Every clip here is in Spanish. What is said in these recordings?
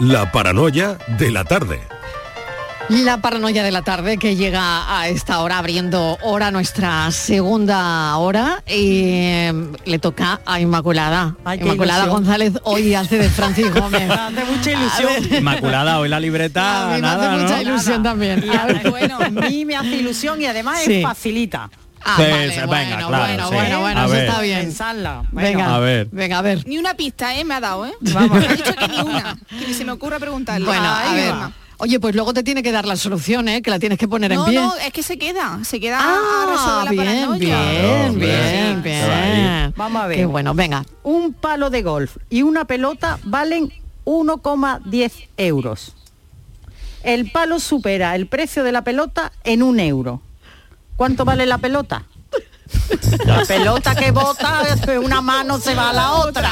La paranoia de la tarde. La paranoia de la tarde que llega a esta hora abriendo hora nuestra segunda hora y eh, le toca a Inmaculada. Ay, Inmaculada ilusión. González hoy hace de Francis Gómez. Me hace mucha ilusión. Inmaculada, hoy la libreta, a mí me nada, hace mucha ¿no? ilusión también. Y bueno, a mí me hace ilusión y además Sí. es facilita. Ah, Sí, vale, sí, venga, bueno, claro, bueno, sí. bueno, bueno, A eso ver. está bien. Pensarla. Bueno, Venga, A ver. venga, a ver. Ni una pista, ¿eh? Me ha dado, ¿eh? Vamos. Me ha dicho que ni una. Que ni se me ocurra preguntarle. Bueno, a Ahí ver. va. Oye, pues luego te tiene que dar la solución, ¿eh? Que la tienes que poner en No, pie. no, es que se queda. Se queda a Ah, resolver la bien, paranoia. bien, Claro, bien, ahí. bien. Vamos a ver. Qué bueno, venga. Un palo de golf y una pelota valen 1,10 euros. El palo supera el precio de la pelota en un euro. ¿Cuánto vale la pelota? La pelota que bota, una mano se va a la otra.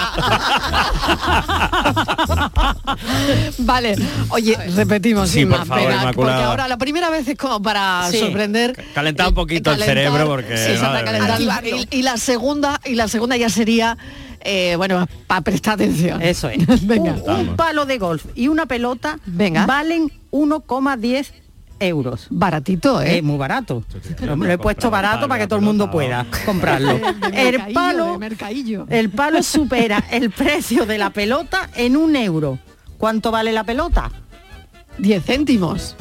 Vale, oye, repetimos, Sí, Inma, por favor, venga, porque ahora la primera vez es como para Sí. sorprender. Calentar un poquito el cerebro, porque, Sí, se está madre calentando. mía. Y, y la segunda, y la segunda ya sería, eh, bueno, para prestar atención. Eso es. Venga. Un, un palo de golf y una pelota Venga. valen 1,10 euros. Baratito, ¿eh? Es muy barato. Lo, lo he puesto barato para que todo el mundo pueda comprarlo. El palo, el palo supera el precio de la pelota en un euro. ¿Cuánto vale la pelota? 10 céntimos.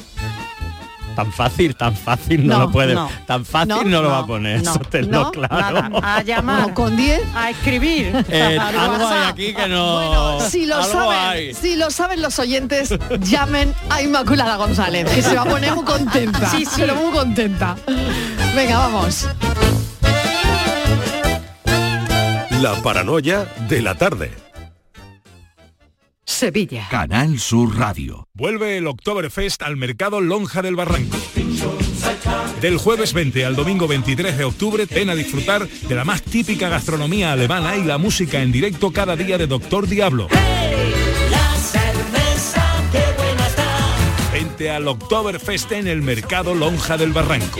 Tan fácil, tan fácil no, No, lo puede. no. Tan fácil no, No, lo va a poner, no, eso tenlo no, claro. Nada, a llamar, con 10. a escribir. Eh, al algo hay WhatsApp. aquí que no. Bueno, si lo saben, hay. si lo saben los oyentes, llamen a Inmaculada González, que se va a poner muy contenta. Sí, sí. Pero muy contenta. Venga, vamos. La paranoia de la tarde. Sevilla. Canal Sur Radio. Vuelve el Oktoberfest al Mercado Lonja del Barranco. Del jueves 20 al domingo 23 de octubre, ven a disfrutar de la más típica gastronomía alemana y la música en directo cada día de Doctor Diablo. Vente al Oktoberfest en el Mercado Lonja del Barranco.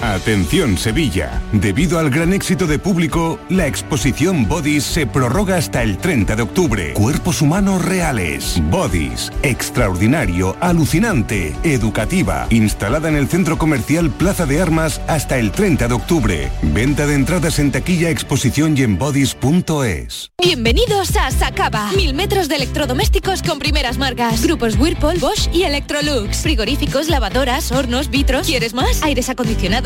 Atención Sevilla. Debido al gran éxito de público, la exposición Bodies se prorroga hasta el 30 de octubre. Cuerpos humanos reales. Bodies. Extraordinario, alucinante, educativa. Instalada en el centro comercial Plaza de Armas hasta el 30 de octubre. Venta de entradas en taquilla, exposición y en bodies.es. Bienvenidos a Sacaba. Mil metros de electrodomésticos con primeras marcas. Grupos Whirlpool, Bosch y Electrolux. Frigoríficos, lavadoras, hornos, vitros. ¿Quieres más? Aires acondicionados,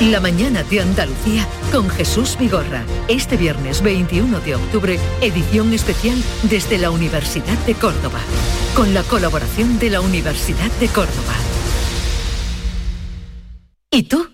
La mañana de Andalucía con Jesús Vigorra. Este viernes 21 de octubre, edición especial desde la Universidad de Córdoba. Con la colaboración de la Universidad de Córdoba. ¿Y tú?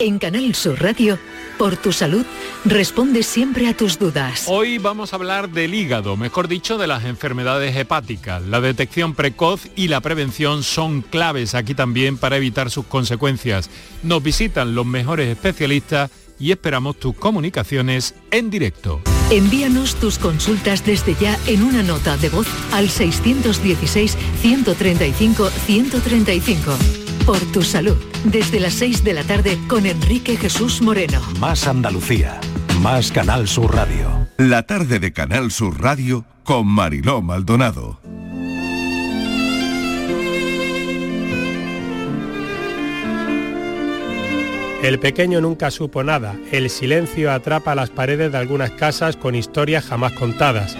En Canal Sur Radio, por tu salud, responde siempre a tus dudas. Hoy vamos a hablar del hígado, mejor dicho, de las enfermedades hepáticas. La detección precoz y la prevención son claves aquí también para evitar sus consecuencias. Nos visitan los mejores especialistas y esperamos tus comunicaciones en directo. Envíanos tus consultas desde ya en una nota de voz al 616-135-135. Por tu salud, desde las 6 de la tarde con Enrique Jesús Moreno. Más Andalucía, más Canal Sur Radio. La tarde de Canal Sur Radio con Mariló Maldonado. El pequeño nunca supo nada. El silencio atrapa las paredes de algunas casas con historias jamás contadas.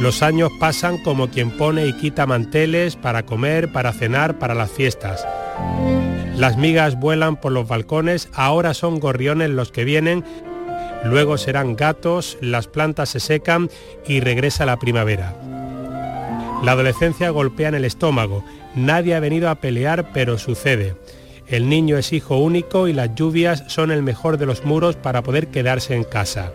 Los años pasan como quien pone y quita manteles para comer, para cenar, para las fiestas. Las migas vuelan por los balcones, ahora son gorriones los que vienen, luego serán gatos, las plantas se secan y regresa la primavera. La adolescencia golpea en el estómago, nadie ha venido a pelear, pero sucede. El niño es hijo único y las lluvias son el mejor de los muros para poder quedarse en casa.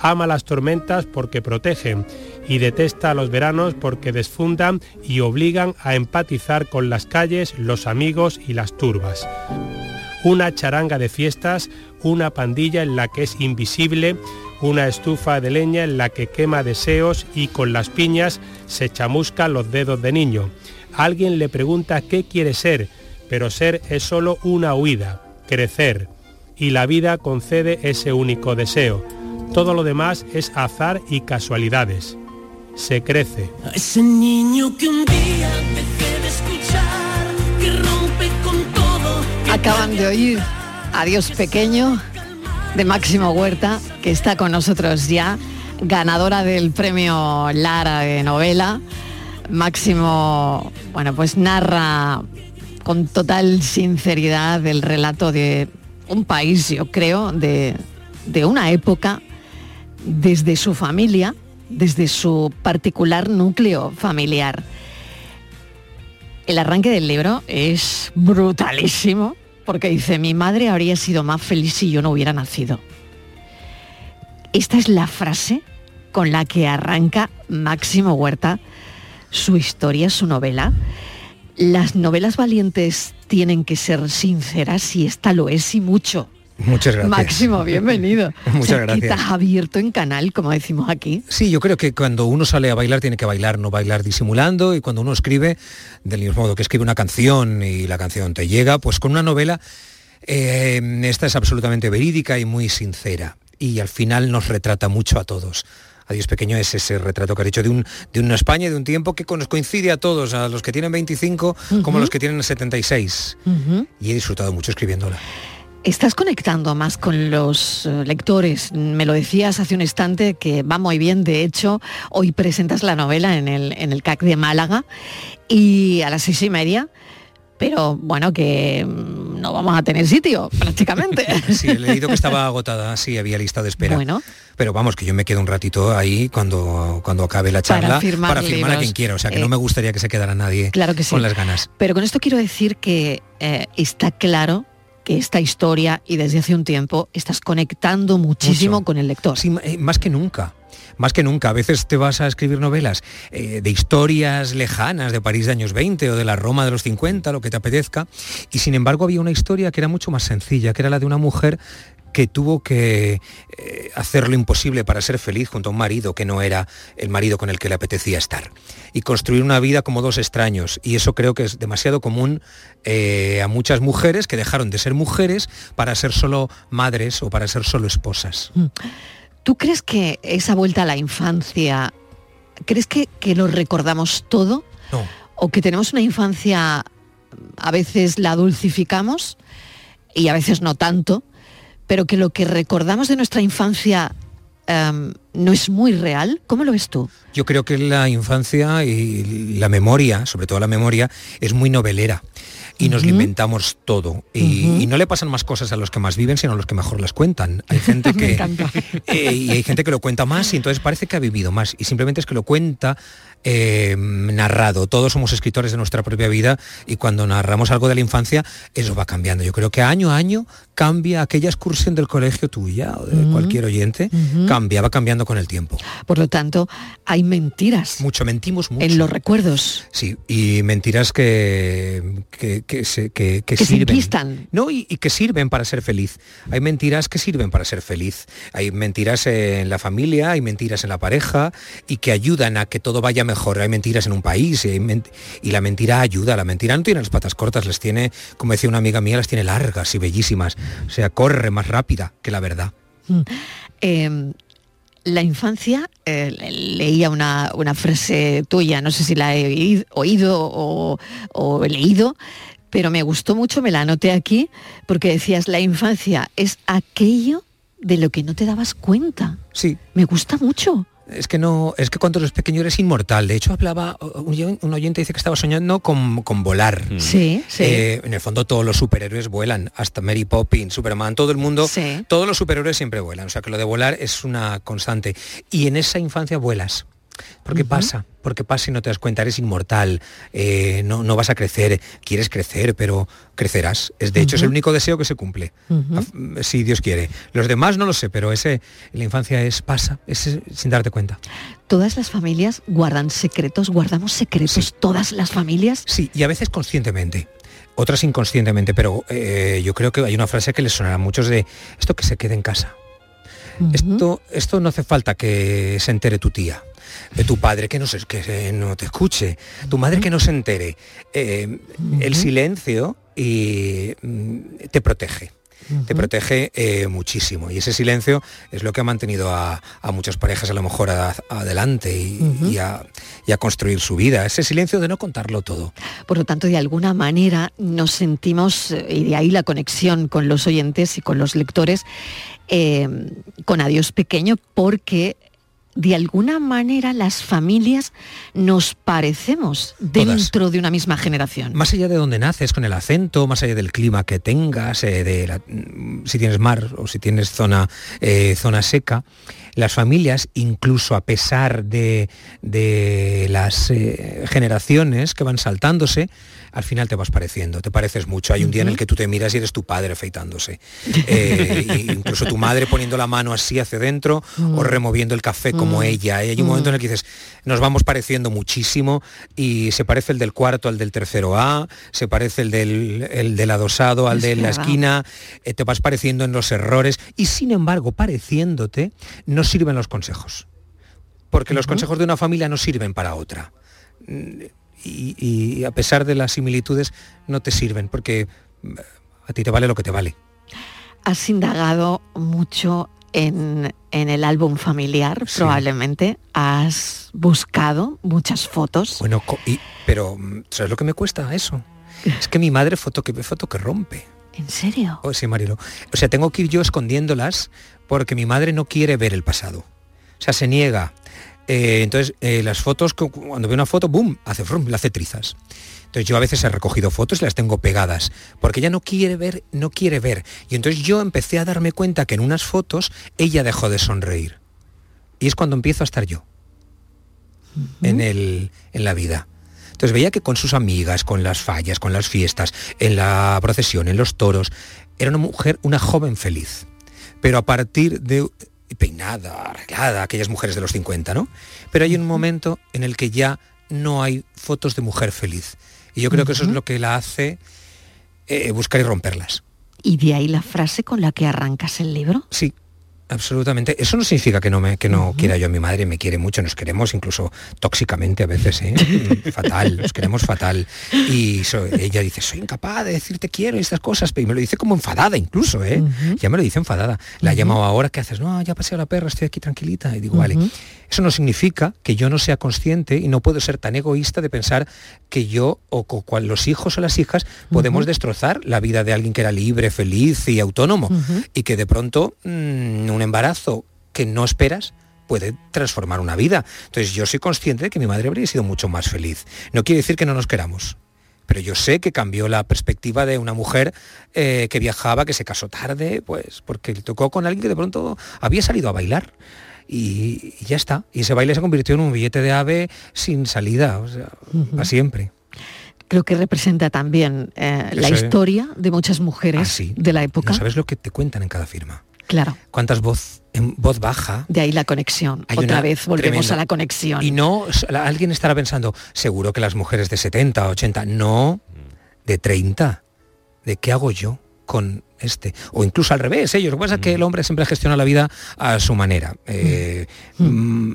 Ama las tormentas porque protegen y detesta los veranos porque desfundan y obligan a empatizar con las calles, los amigos y las turbas. Una charanga de fiestas, una pandilla en la que es invisible, una estufa de leña en la que quema deseos y con las piñas se chamuscan los dedos de niño. Alguien le pregunta qué quiere ser, pero ser es solo una huida, crecer, y la vida concede ese único deseo. Todo lo demás es azar y casualidades. Se crece. Ese niño que un día dejé de escuchar, que rompe con todo. que Acaban de oír Adiós Pequeño de Máximo Huerta, que está con nosotros ya, ganadora del premio Lara de novela. Máximo, bueno, pues narra con total sinceridad el relato de un país, yo creo, de, de una época, desde su familia, desde su particular núcleo familiar. El arranque del libro es brutalísimo porque dice, mi madre habría sido más feliz si yo no hubiera nacido. Esta es la frase con la que arranca Máximo Huerta su historia, su novela. Las novelas valientes tienen que ser sinceras y esta lo es y mucho. Muchas gracias. Máximo, bienvenido. Muchas gracias. Estás abierto en canal, como decimos aquí. Sí, yo creo que cuando uno sale a bailar tiene que bailar, no bailar disimulando y cuando uno escribe, del mismo modo que escribe una canción y la canción te llega, pues con una novela, eh, esta es absolutamente verídica y muy sincera y al final nos retrata mucho a todos. Adiós Pequeño es ese retrato que ha hecho de, un, de una España de un tiempo que nos coincide a todos, a los que tienen 25 como a los que tienen 76. Ujú. Y he disfrutado mucho escribiéndola. Estás conectando más con los eh, lectores. Me lo decías hace un instante que va muy bien. De hecho, hoy presentas la novela en el, en el CAC de Málaga y a las seis y media. Pero bueno, que mm, no vamos a tener sitio prácticamente. Sí, he leído que estaba agotada, sí, había lista de espera. Bueno. Pero vamos, que yo me quedo un ratito ahí cuando, cuando acabe la Para charla firmar a quien quiera. O sea, que Eh, no me gustaría que se quedara nadie Claro que sí. con las ganas. Pero con esto quiero decir que eh, está claro que esta historia y desde hace un tiempo estás conectando muchísimo Mucho. con el lector. Sí, eh, más que nunca. Más que nunca. A veces te vas a escribir novelas eh, de historias lejanas de París de años 20 o de la Roma de los 50, lo que te apetezca. Y sin embargo había una historia que era mucho más sencilla, que era la de una mujer que tuvo que eh, hacer lo imposible para ser feliz junto a un marido que no era el marido con el que le apetecía estar. Y construir una vida como dos extraños. Y eso creo que es demasiado común eh, a muchas mujeres que dejaron de ser mujeres para ser solo madres o para ser solo esposas. ¿Tú crees que esa vuelta a la infancia, crees que, que lo recordamos todo? No. ¿O que tenemos una infancia, a veces la dulcificamos y a veces no tanto, pero que lo que recordamos de nuestra infancia em, no es muy real. ¿Cómo lo ves tú? Yo creo que la infancia y la memoria, sobre todo la memoria, es muy novelera y nos lo inventamos todo. Y, y no le pasan más cosas a los que más viven, sino a los que mejor las cuentan. Hay gente que eh, y hay gente que lo cuenta más y entonces parece que ha vivido más. Y simplemente es que lo cuenta eh, narrado. Todos somos escritores de nuestra propia vida y cuando narramos algo de la infancia, eso va cambiando. Yo creo que año a año cambia aquella excursión del colegio tuya o de cualquier oyente, Ujú. cambia, va cambiando con el tiempo. Por lo tanto, hay mentiras. Mucho, mentimos mucho. En los recuerdos. Sí, y mentiras que, que, que se- que- sirven. No, y, y que sirven para ser feliz. Hay mentiras que sirven para ser feliz. Hay mentiras en la familia, hay mentiras en la pareja y que ayudan a que todo vaya mejor. Hay mentiras en un país y, y la mentira ayuda. La mentira no tiene las patas cortas, les tiene, como decía una amiga mía, las tiene largas y bellísimas. O sea, corre más rápida que la verdad. Mm. Eh, la infancia, eh, le- leía una, una frase tuya, no sé si la he oí- oído o, o he leído, pero me gustó mucho, me la anoté aquí, porque decías, la infancia es aquello de lo que no te dabas cuenta. Sí. Me gusta mucho. Es que no, es que cuando eres pequeño eres inmortal. De hecho, hablaba, un, oyente dice que estaba soñando con, con volar. Sí, sí. Eh, en el fondo todos los superhéroes vuelan, hasta Mary Poppins, Superman, todo el mundo, Sí. todos los superhéroes siempre vuelan. O sea que lo de volar es una constante. Y en esa infancia vuelas. Porque pasa, porque pasa y no te das cuenta, eres inmortal, eh, no, no vas a crecer, quieres crecer, pero crecerás. Es, de hecho, es el único deseo que se cumple, si Dios quiere. Los demás no lo sé, pero ese la infancia es pasa, es eh, sin darte cuenta. Todas las familias guardan secretos, guardamos secretos, todas las familias. Sí, y a veces conscientemente, otras inconscientemente, pero eh, yo creo que hay una frase que les sonará a muchos de esto que se quede en casa. Esto, esto no hace falta que se entere tu tía, tu padre que no, se, que no te escuche, tu madre que no se entere. Eh, El silencio y, mm, te protege. Te protege eh, muchísimo y ese silencio es lo que ha mantenido a, a muchas parejas a lo mejor a- adelante y, y a, y a construir su vida. Ese silencio de no contarlo todo. Por lo tanto, de alguna manera nos sentimos, eh, y de ahí la conexión con los oyentes y con los lectores, eh, con Adiós Pequeño, porque de alguna manera las familias nos parecemos dentro de una misma generación. Más allá de donde naces, con el acento, más allá del clima que tengas, eh, de la- mm, si tienes mar o si tienes zona, eh, zona seca, las familias, incluso a pesar de, de las eh, generaciones que van saltándose, al final te vas pareciendo, te pareces mucho. Hay un día en el que tú te miras y eres tu padre afeitándose. Eh, incluso tu madre poniendo la mano así hacia adentro o removiendo el café como Mm. ella. Y hay un momento en el que dices, nos vamos pareciendo muchísimo y se parece el del cuarto al del tercero A, se parece el del, el del adosado al Es de la esquina, eh, te vas pareciendo en los errores y sin embargo, pareciéndote, no sirven los consejos. Porque los consejos de una familia no sirven para otra. Y, y a pesar de las similitudes, no te sirven porque mm, a ti te vale lo que te vale. Has indagado mucho en, en el álbum familiar, probablemente. Has buscado muchas fotos. Bueno, y- pero mm, ¿sabes lo que me cuesta eso? Es que mi madre foto que foto que rompe. ¿En serio? Oh, sí, Marilo. O sea, tengo que ir yo escondiéndolas porque mi madre no quiere ver el pasado. O sea, se niega. Eh, entonces, eh, las fotos, cu- cuando ve una foto, ¡boom!, hace frum, le hace trizas. Entonces yo a veces he recogido fotos y las tengo pegadas, porque ella no quiere ver, no quiere ver. Y entonces yo empecé a darme cuenta que en unas fotos ella dejó de sonreír. Y es cuando empiezo a estar yo en, el, en la vida. Entonces veía que con sus amigas, con las fallas, con las fiestas, en la procesión, en los toros, era una mujer, una joven feliz. Pero a partir de peinada, arreglada, aquellas mujeres de los 50, ¿no? Pero hay un momento en el que ya no hay fotos de mujer feliz. Y yo creo que eso es lo que la hace eh, buscar y romperlas. Y de ahí la frase con la que arrancas el libro. Sí, absolutamente. Eso no significa que no me que no quiera yo a mi madre, me quiere mucho, nos queremos incluso tóxicamente a veces, ¿eh? Fatal, nos queremos fatal. Y so- ella dice, soy incapaz de decir te quiero y estas cosas, y me lo dice como enfadada incluso, ¿eh? Ya me lo dice enfadada. La he llamado ahora, ¿qué haces? No, ya pasé a la perra, estoy aquí tranquilita. Y digo, vale. Eso no significa que yo no sea consciente y no puedo ser tan egoísta de pensar que yo o co- cual los hijos o las hijas podemos destrozar la vida de alguien que era libre, feliz y autónomo y que de pronto mm, un embarazo que no esperas puede transformar una vida. Entonces yo soy consciente de que mi madre habría sido mucho más feliz. No quiere decir que no nos queramos, pero yo sé que cambió la perspectiva de una mujer eh, que viajaba, que se casó tarde, pues porque le tocó con alguien que de pronto había salido a bailar. Y, y ya está. Y ese baile se convirtió en un billete de ave sin salida, o sea, para siempre. Creo que representa también eh, la historia de muchas mujeres de la época. No sabes lo que te cuentan en cada firma. Claro. Cuántas voz en voz baja De ahí la conexión. Hay Otra vez volvemos tremenda. a la conexión. Y no, alguien estará pensando, seguro que las mujeres de 70, 80, no, de 30. ¿De qué hago yo con este? O incluso al revés, ellos. Lo que pasa es que el hombre siempre gestiona la vida a su manera, eh, mm,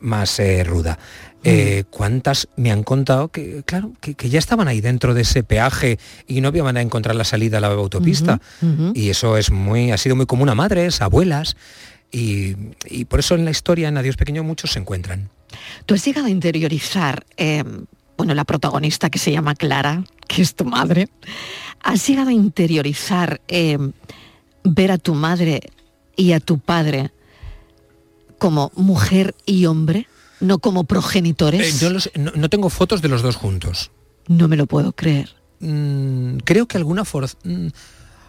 más eh, ruda. Eh, ¿Cuántas me han contado que, claro, que, que ya estaban ahí dentro de ese peaje y no había manera de encontrar la salida a la autopista? Y eso es muy, ha sido muy común a madres, abuelas, y, y por eso en la historia, en Adiós Pequeño, muchos se encuentran. Tú has llegado a interiorizar, eh, bueno, la protagonista que se llama Clara, que es tu madre, has llegado a interiorizar eh, ver a tu madre y a tu padre como mujer y hombre, no como progenitores. Eh, yo los- no, no tengo fotos de los dos juntos. No me lo puedo creer. Mm, creo que alguna, for- mm,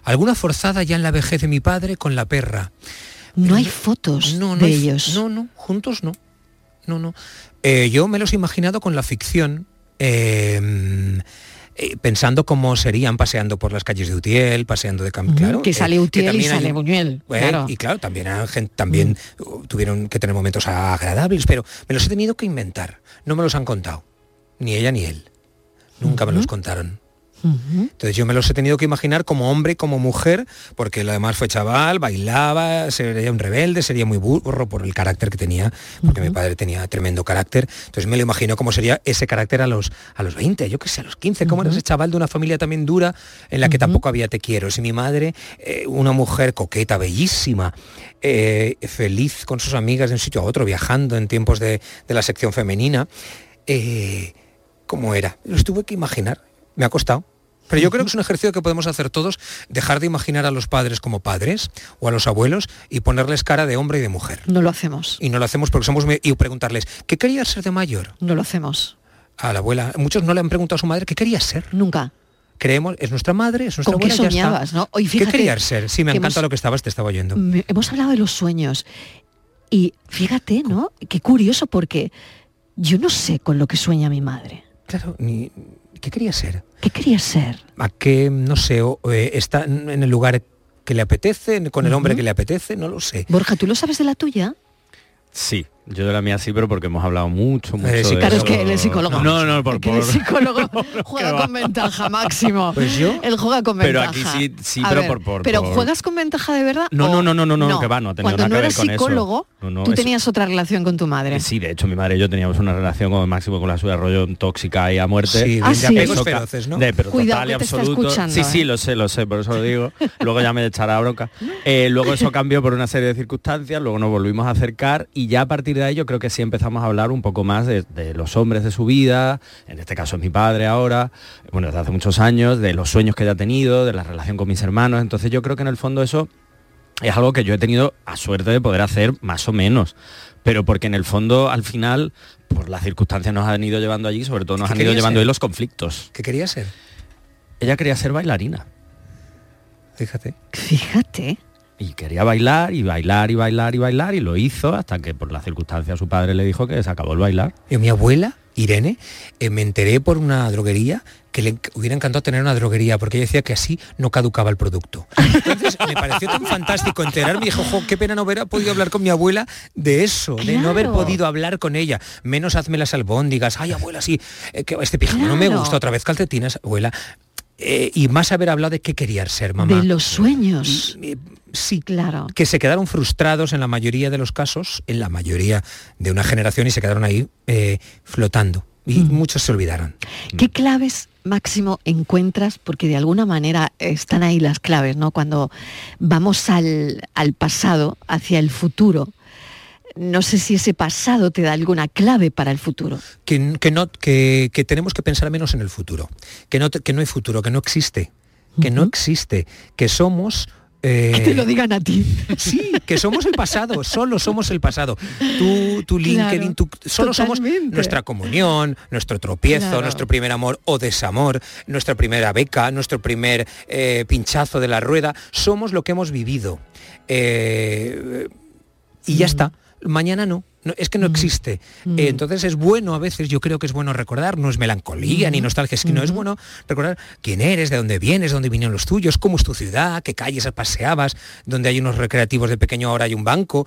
alguna forzada ya en la vejez de mi padre con la perra. No hay fotos no, no de hay- ellos. No, no, juntos no. No, no. Eh, yo me los he imaginado con la ficción. Eh, eh, pensando cómo serían paseando por las calles de Utiel, paseando de campo. Ujú, claro, que eh, sale Utiel y sale Buñuel. Eh, claro. Y claro, también, también uh, tuvieron que tener momentos agradables, pero me los he tenido que inventar. No me los han contado. Ni ella ni él. Nunca me los contaron. Entonces yo me los he tenido que imaginar como hombre como mujer, porque él además fue chaval, bailaba, sería un rebelde, sería muy burro por el carácter que tenía, porque mi padre tenía tremendo carácter. Entonces me lo imagino cómo sería ese carácter a los, a los 20, yo qué sé, a los 15, cómo era ese chaval de una familia también dura en la que tampoco había te quiero. Si mi madre, eh, una mujer coqueta, bellísima, eh, feliz con sus amigas de un sitio a otro, viajando en tiempos de, de la sección femenina, eh, ¿cómo era? Los tuve que imaginar, me ha costado. Pero yo creo que es un ejercicio que podemos hacer todos, dejar de imaginar a los padres como padres o a los abuelos y ponerles cara de hombre y de mujer. No lo hacemos. Y no lo hacemos porque somos... muy- Y preguntarles, ¿qué querías ser de mayor? No lo hacemos. A la abuela. Muchos no le han preguntado a su madre, ¿qué quería ser? Nunca. Creemos, es nuestra madre, es nuestra ¿Con qué abuela, ya está. soñabas, no? Hoy ¿Qué fíjate querías ser? Sí, me encanta hemos- lo que estabas, te estaba oyendo. Me- hemos hablado de los sueños. Y fíjate, ¿no? Qué curioso porque yo no sé con lo que sueña mi madre. Claro, ni, ¿qué quería ser? ¿Qué quería ser? ¿A qué, no sé, o, eh, está en el lugar que le apetece, con el hombre que le apetece? No lo sé. Borja, ¿tú lo sabes de la tuya? Sí, yo de la mía sí, pero porque hemos hablado mucho, mucho Eh, de Claro, es que él es psicólogo. No, no, por, el psicólogo juega con ventaja, Máximo. Pues yo- Él juega con Pero ventaja. aquí sí- sí, A pero ver, por- por- Pero ¿juegas con ventaja de verdad? No, no, no, no, no, no, que va, no ha tenido Cuando nada no que ver eso. psicólogo, No, no, tú eso- tenías otra relación con tu madre. Sí, de hecho mi madre y yo teníamos una relación con máximo con la suya rollo tóxica y a muerte. Sí, Ah, sí. Eso feroces, ¿no? De, pero Cuidado, total y absoluto. escuchando, sí, ¿eh? sí, lo sé, lo sé, por eso lo digo. Luego ya me echará bronca. Eh, luego eso cambió por una serie de circunstancias, luego nos volvimos a acercar y ya a partir de ahí yo creo que sí empezamos a hablar un poco más de, de los hombres de su vida, en este caso es mi padre ahora, bueno, desde hace muchos años, de los sueños que ella ha tenido, de la relación con mis hermanos. Entonces yo creo que en el fondo eso es algo que yo he tenido a suerte de poder hacer más o menos. Pero porque en el fondo, al final, por las circunstancias nos han ido llevando allí, sobre todo nos ¿Qué han ido llevando ahí los conflictos. ¿Qué quería ser? Ella quería ser bailarina. Fíjate. Fíjate. Y quería bailar y bailar y bailar y bailar y lo hizo hasta que por las circunstancias su padre le dijo que se acabó el bailar. Y mi abuela, Irene, eh, me enteré por una droguería que le hubiera encantado tener una droguería porque ella decía que así no caducaba el producto. Entonces me pareció tan fantástico enterarme y dije, ojo, qué pena no haber podido hablar con mi abuela de eso, de no haber podido hablar con ella. Menos hazme las albóndigas, ay abuela, sí, eh, que este pijama no me gusta, otra vez calcetines, abuela. Eh, y más haber hablado de qué quería ser, mamá. De los sueños. sí, claro. que se quedaron frustrados en la mayoría de los casos, en la mayoría de una generación y se quedaron ahí eh, flotando. Y muchos se olvidaron. ¿Qué claves, Máximo, encuentras? Porque de alguna manera están ahí las claves, ¿no? Cuando vamos al, al pasado, hacia el futuro. No sé si ese pasado te da alguna clave para el futuro. Que, que no, que, que tenemos que pensar menos en el futuro. Que no, que no hay futuro, que no existe. Que no existe. Que somos eh, Que te lo digan a ti. Sí, que somos el pasado, solo somos el pasado. Tú, tu LinkedIn, Claro, tú- solo somos nuestra comunión, nuestro tropiezo, Claro. nuestro primer amor o desamor, nuestra primera beca, nuestro primer eh, pinchazo de la rueda. Somos lo que hemos vivido. Eh, y ya está. Mañana no. No, es que no existe. Eh, entonces es bueno a veces, yo creo que es bueno recordar, no es melancolía ni nostalgia, es que no es bueno recordar quién eres, de dónde vienes, de dónde vinieron los tuyos, cómo es tu ciudad, qué calles paseabas, donde hay unos recreativos de pequeño ahora hay un banco.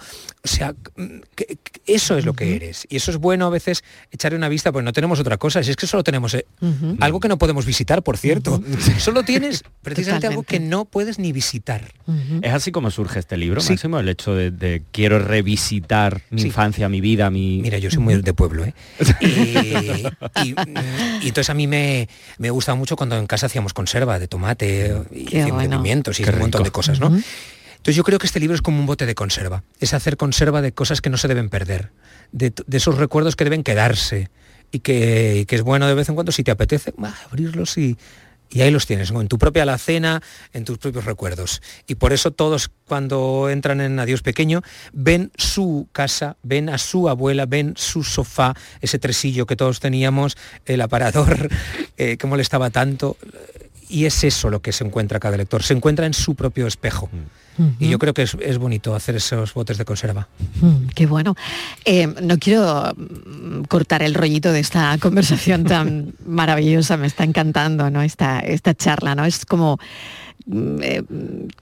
O sea, mm, que- que eso es lo que eres. Y eso es bueno a veces echarle una vista, pues no tenemos otra cosa, si es que solo tenemos eh, algo que no podemos visitar, por cierto. Solo tienes precisamente algo que no puedes ni visitar. Es así como surge este libro, Máximo, el hecho de, de quiero revisitar mi infancia, mi vida, mi... Mira, yo soy muy de pueblo, ¿eh? Y, y, mm, y entonces a mí me, me gusta mucho cuando en casa hacíamos conserva de tomate y bueno. pimientos y Qué un montón de cosas, ¿no? Entonces yo creo que este libro es como un bote de conserva. Es hacer conserva de cosas que no se deben perder, de, de esos recuerdos que deben quedarse y que, que es bueno de vez en cuando, si te apetece, bah, abrirlos y, y ahí los tienes, en tu propia alacena, en tus propios recuerdos. Y por eso todos cuando entran en Adiós Pequeño ven su casa, ven a su abuela, ven su sofá, ese tresillo que todos teníamos, el aparador eh, que molestaba tanto. Y es eso lo que se encuentra cada lector, se encuentra en su propio espejo. Y yo creo que es, es bonito hacer esos botes de conserva. Mm, Qué bueno. Eh, no quiero mm, cortar el rollito de esta conversación tan maravillosa, me está encantando, ¿no? Esta, esta charla, ¿no? Es como mm, eh,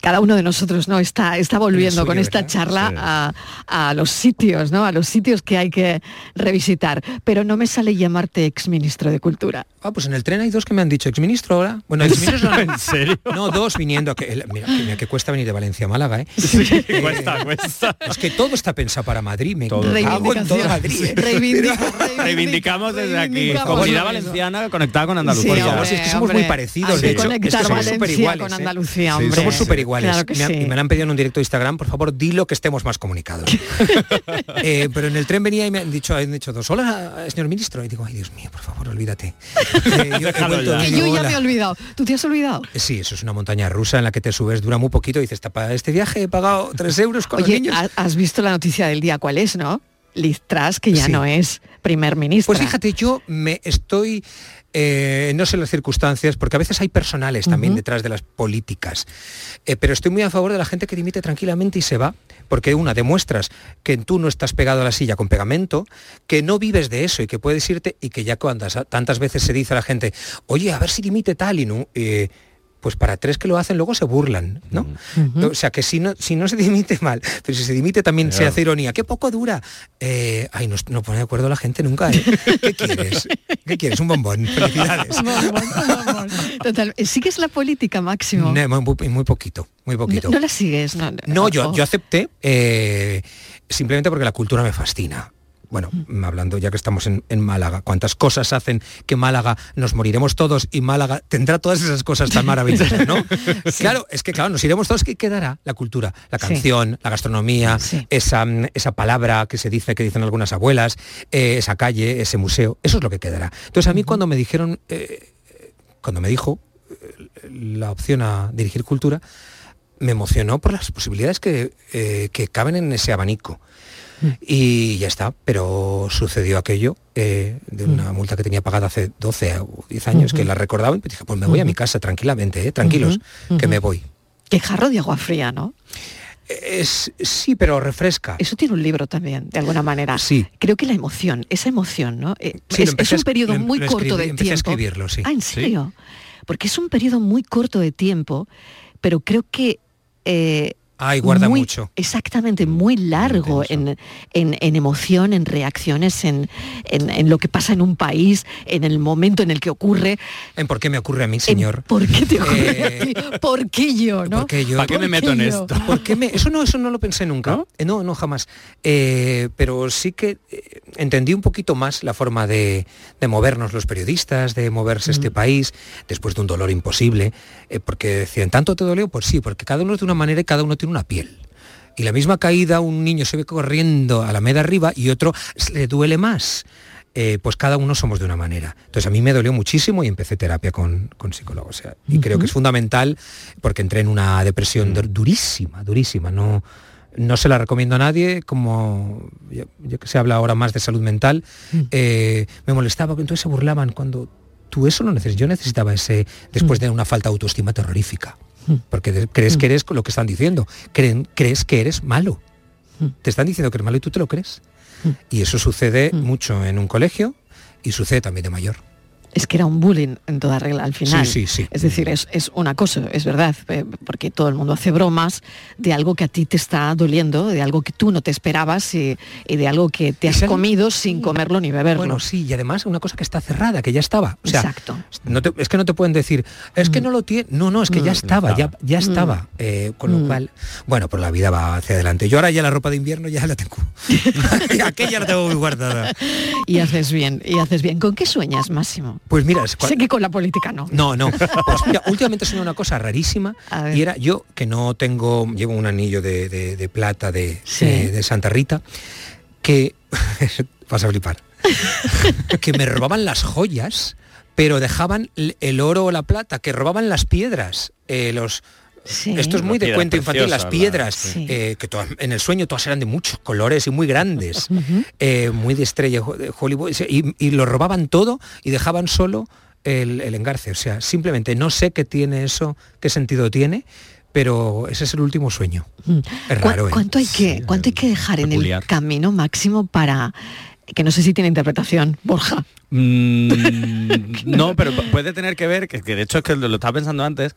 cada uno de nosotros no está, está volviendo suyo, con esta ¿verdad? charla Sí. a, a los sitios, ¿no? A los sitios que hay que revisitar. Pero no me sale llamarte exministro de Cultura. Ah, pues en el tren hay dos que me han dicho, exministro ahora. Bueno, exministro no, ¿En serio? No, dos viniendo. Que, el- mira, que, mira que cuesta venir de Valencia a Málaga, ¿eh? Eh, cuesta, cuesta. Es que todo está pensado para Madrid. Me Todo. en todo Madrid. ¿eh? Reivindicamos desde aquí. Comunidad valenciana conectada con Andalucía. Favor, si es que somos muy parecidos, de hay que hecho, es que somos súper iguales. ¿Eh? Andalucía, Sí, hombre. somos súper iguales. Claro que me, han- sí. y me lo han pedido en un directo de Instagram, por favor, dilo que estemos más comunicados. Eh, pero en el tren venía y me han dicho, han dicho dos, hola, señor ministro. Y digo, ay, Dios mío, por favor, olvídate. Eh, yo vuelto, ya. Que digo, yo ya "Hola". me he olvidado. ¿Tú te has olvidado? Sí, eso es una montaña rusa en la que te subes, dura muy poquito y dices, "Ta- para este viaje he pagado tres euros con los Oye, niños. has visto la noticia del día, ¿cuál es, no? Liz Truss, que ya Sí. no es primer ministro. Pues fíjate, yo me estoy, eh, no sé las circunstancias, porque a veces hay personales también detrás de las políticas, Eh, pero estoy muy a favor de la gente que dimite tranquilamente y se va, porque una, demuestras que tú no estás pegado a la silla con pegamento, que no vives de eso y que puedes irte y que ya cuando tantas veces se dice a la gente, oye, a ver si dimite tal y no... eh, pues para tres que lo hacen luego se burlan, ¿no? O sea que si no, si no se dimite mal, pero si se dimite también se hace ironía. ¡Qué poco dura! Eh, ay, no, no pone de acuerdo la gente nunca, ¿eh? ¿Qué quieres? ¿Qué quieres? Un bombón. Felicidades. Total, ¿sigues la política, Máximo? No, muy, muy poquito, muy poquito. No, no la sigues, no. No, yo, yo acepté eh, simplemente porque la cultura me fascina. Bueno, hablando ya que estamos en, en Málaga, cuántas cosas hacen que Málaga nos moriremos todos y Málaga tendrá todas esas cosas tan maravillosas, ¿no? Claro, es que claro, nos iremos todos, ¿qué quedará? La cultura, la Sí. canción, la gastronomía, esa, esa palabra que se dice, que dicen algunas abuelas, eh, esa calle, ese museo, eso es lo que quedará. Entonces a mí cuando me dijeron, eh, cuando me dijo eh, la opción a dirigir cultura, me emocionó por las posibilidades que, que caben en ese abanico. Y ya está, pero sucedió aquello eh, de una multa que tenía pagada hace 12 o 10 años, que la recordaba y dije, pues me voy a mi casa tranquilamente, eh, tranquilos, que me voy. Qué jarro de agua fría, ¿no? Es, sí, pero refresca. Eso tiene un libro también, de alguna manera. Sí. Creo que la emoción, esa emoción, ¿no? Eh, Sí, es, un periodo lo- muy corto escribí- de a tiempo. escribirlo, sí. Ah, ¿en Sí. serio? Porque es un periodo muy corto de tiempo, pero creo que... eh, Ay, guarda muy- mucho. Exactamente, muy largo en, en- en emoción, en reacciones, en, en- en lo que pasa en un país, en el momento en el que ocurre. ¿En por qué me ocurre a mí, señor? ¿Por qué te ocurre? Eh, a ti? ¿Por qué yo? ¿no? ¿Por qué yo? ¿Para qué me meto en esto? ¿Por qué me- Eso no, eso no lo pensé nunca. Eh, ¿No? no, jamás. Eh, pero sí que entendí un poquito más la forma de, de movernos los periodistas, de moverse este país, después de un dolor imposible. eh, porque decían, ¿tanto te dolió? Pues sí, porque cada uno es de una manera y cada uno tiene una piel. Y la misma caída, un niño se ve corriendo a la media arriba y otro le duele más. eh, pues cada uno somos de una manera. Entonces a mí me dolió muchísimo y empecé terapia con, con psicólogo. O sea, y creo que es fundamental porque entré en una depresión dur- durísima, durísima. No, no se la recomiendo a nadie, como yo, yo que se habla ahora más de salud mental, eh, me molestaba que entonces se burlaban cuando tú eso no necesitas. Yo necesitaba ese después de una falta de autoestima terrorífica. Porque crees que eres lo que están diciendo. Creen- crees que eres malo. Te están diciendo que eres malo y tú te lo crees. Y eso sucede mucho en un colegio y sucede también de mayor. Es que era un bullying en toda regla al final. Sí, sí, sí. Es decir, es, es un acoso, es verdad, eh, porque todo el mundo hace bromas de algo que a ti te está doliendo, de algo que tú no te esperabas y, y de algo que te has comido sin comerlo ni beberlo. Bueno, sí, y además una cosa que está cerrada, que ya estaba. O sea, Exacto. no te- es que no te pueden decir, es que no lo tiene. No, no, es que ya Mm. estaba, ya, ya Mm. estaba. Eh, con lo Mm. cual, bueno, pues la vida va hacia adelante. Yo ahora ya la ropa de invierno ya la tengo. Aquella la tengo muy guardada. Y haces bien, y haces bien. ¿Con qué sueñas, Máximo? Pues mira, Sé que con la política no. No, no. Pues mira, últimamente soñé una cosa rarísima y era yo que no tengo, llevo un anillo de, de- de plata de, Sí. de- de Santa Rita, que vas a flipar, que me robaban las joyas, pero dejaban el oro o la plata, que robaban las piedras, eh, los Esto es muy de cuento infantil, las piedras, la- sí. eh, que todas- en el sueño todas eran de muchos colores y muy grandes, eh, muy de estrella de Hollywood, y, y lo robaban todo y dejaban solo el, el engarce. O sea, simplemente no sé qué tiene eso, qué sentido tiene, pero ese es el último sueño. Es ¿Cu- raro, ¿eh? ¿Cuánto hay que, cuánto hay que dejar en el camino máximo para que no sé si tiene interpretación, Borja? Mm, no, pero pu- puede tener que ver, que, que de hecho es que lo estaba pensando antes,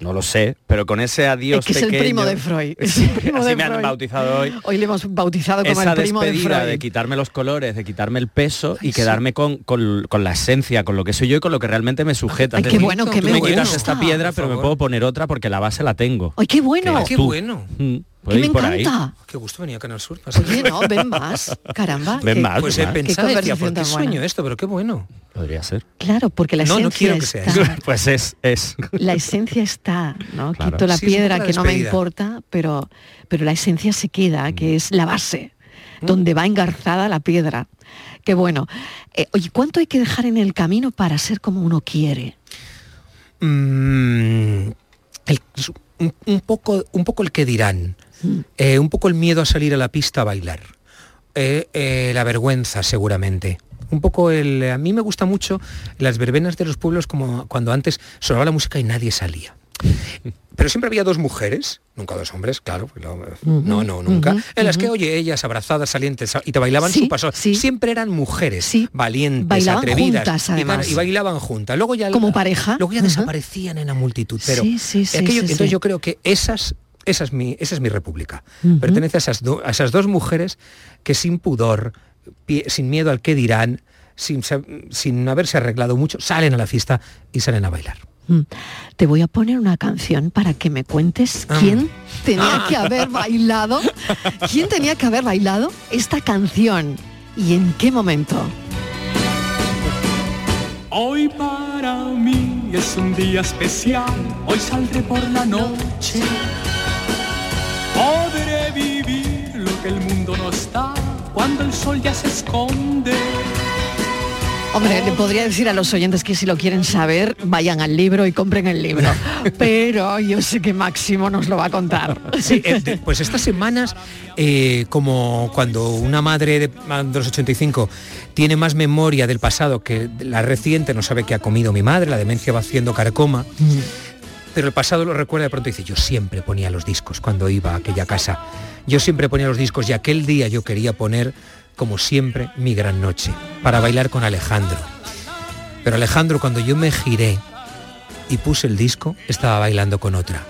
no lo sé, pero con ese adiós Es que es el pequeño- primo de Freud. primo Así de me han Freud. bautizado hoy. Hoy le hemos bautizado como Esa el primo de Freud. de, quitarme los colores, de quitarme el peso y quedarme con, con- con la esencia, con lo que soy yo y con lo que realmente me sujeta. Ay, Es qué decir, bueno, que tú me me quitas esta piedra, pero me puedo poner otra porque la base la tengo. ¡Ay, qué bueno! Qué tú. bueno. Mm, puede me ir por ahí. encanta. Qué gusto venía a Canal Sur. Oye, no, ven más. Caramba. Ven más, Pues ven he más. pensado, Qué decía, ¿por qué sueño buena. esto? Pero qué bueno. Podría ser. Claro, porque la No, no esencia quiero que sea está. eso. Pues es, es. La esencia está, ¿no? Claro. Quito la Sí, piedra que no me importa, pero, pero la esencia se queda, Mm. que es la base, donde va engarzada la piedra. Qué bueno. Eh, oye, ¿cuánto hay que dejar en el camino para ser como uno quiere? Mm, el- un, un poco, un poco el que dirán, eh, un poco el miedo a salir a la pista a bailar, eh, eh, la vergüenza seguramente. Un poco el. A mí me gusta mucho las verbenas de los pueblos como cuando antes sonaba la música y nadie salía. Pero siempre había dos mujeres, nunca dos hombres, claro, no, no, nunca, en las que, oye, ellas abrazadas, salientes, y te bailaban Sí, su paso. Siempre eran mujeres, valientes, Bailaban atrevidas, juntas, y y, bailaban juntas. Luego ya Como pareja. Luego ya desaparecían en la multitud. Pero Sí, sí, sí, aquello- sí, entonces sí. yo creo que esas, esa, es mi, esa es mi república. Pertenece a esas, do- a esas dos mujeres que sin pudor, pie- sin miedo al que dirán, sin, sin haberse arreglado mucho, salen a la fiesta y salen a bailar. Mm. Te voy a poner una canción para que me cuentes Ah. quién tenía que haber bailado, quién tenía que haber bailado esta canción y en qué momento. Hoy para mí es un día especial, hoy saldré por la noche. Cuando el sol ya se esconde. Hombre, le podría decir a los oyentes que si lo quieren saber, vayan al libro y compren el libro. Pero yo sé que Máximo nos lo va a contar. Sí, eh, pues estas semanas, eh, como cuando una madre de, de los 85 tiene más memoria del pasado que la reciente, no sabe qué ha comido mi madre, la demencia va haciendo carcoma, pero el pasado lo recuerda de pronto y dice, yo siempre ponía los discos cuando iba a aquella casa. Yo siempre ponía los discos y aquel día yo quería poner, como siempre, mi gran noche, para bailar con Alejandro. Pero Alejandro, cuando yo me giré y puse el disco, estaba bailando con otra.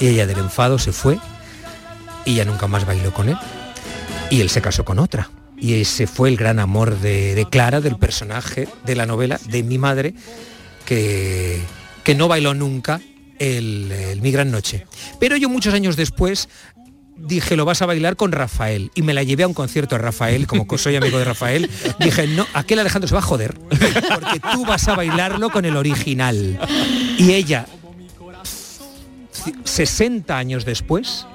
Y ella del enfado se fue y ya nunca más bailó con él. Y él se casó con otra. Y ese fue el gran amor de, Clara, del personaje de la novela, de mi madre, que, que no bailó nunca el Mi Gran Noche. Pero yo muchos años después dije, lo vas a bailar con Rafael. Y me la llevé a un concierto a Rafael, como soy amigo de Rafael. Dije, no, aquel Alejandro se va a joder, porque tú vas a bailarlo con el original. Y ella, c- 60 años después,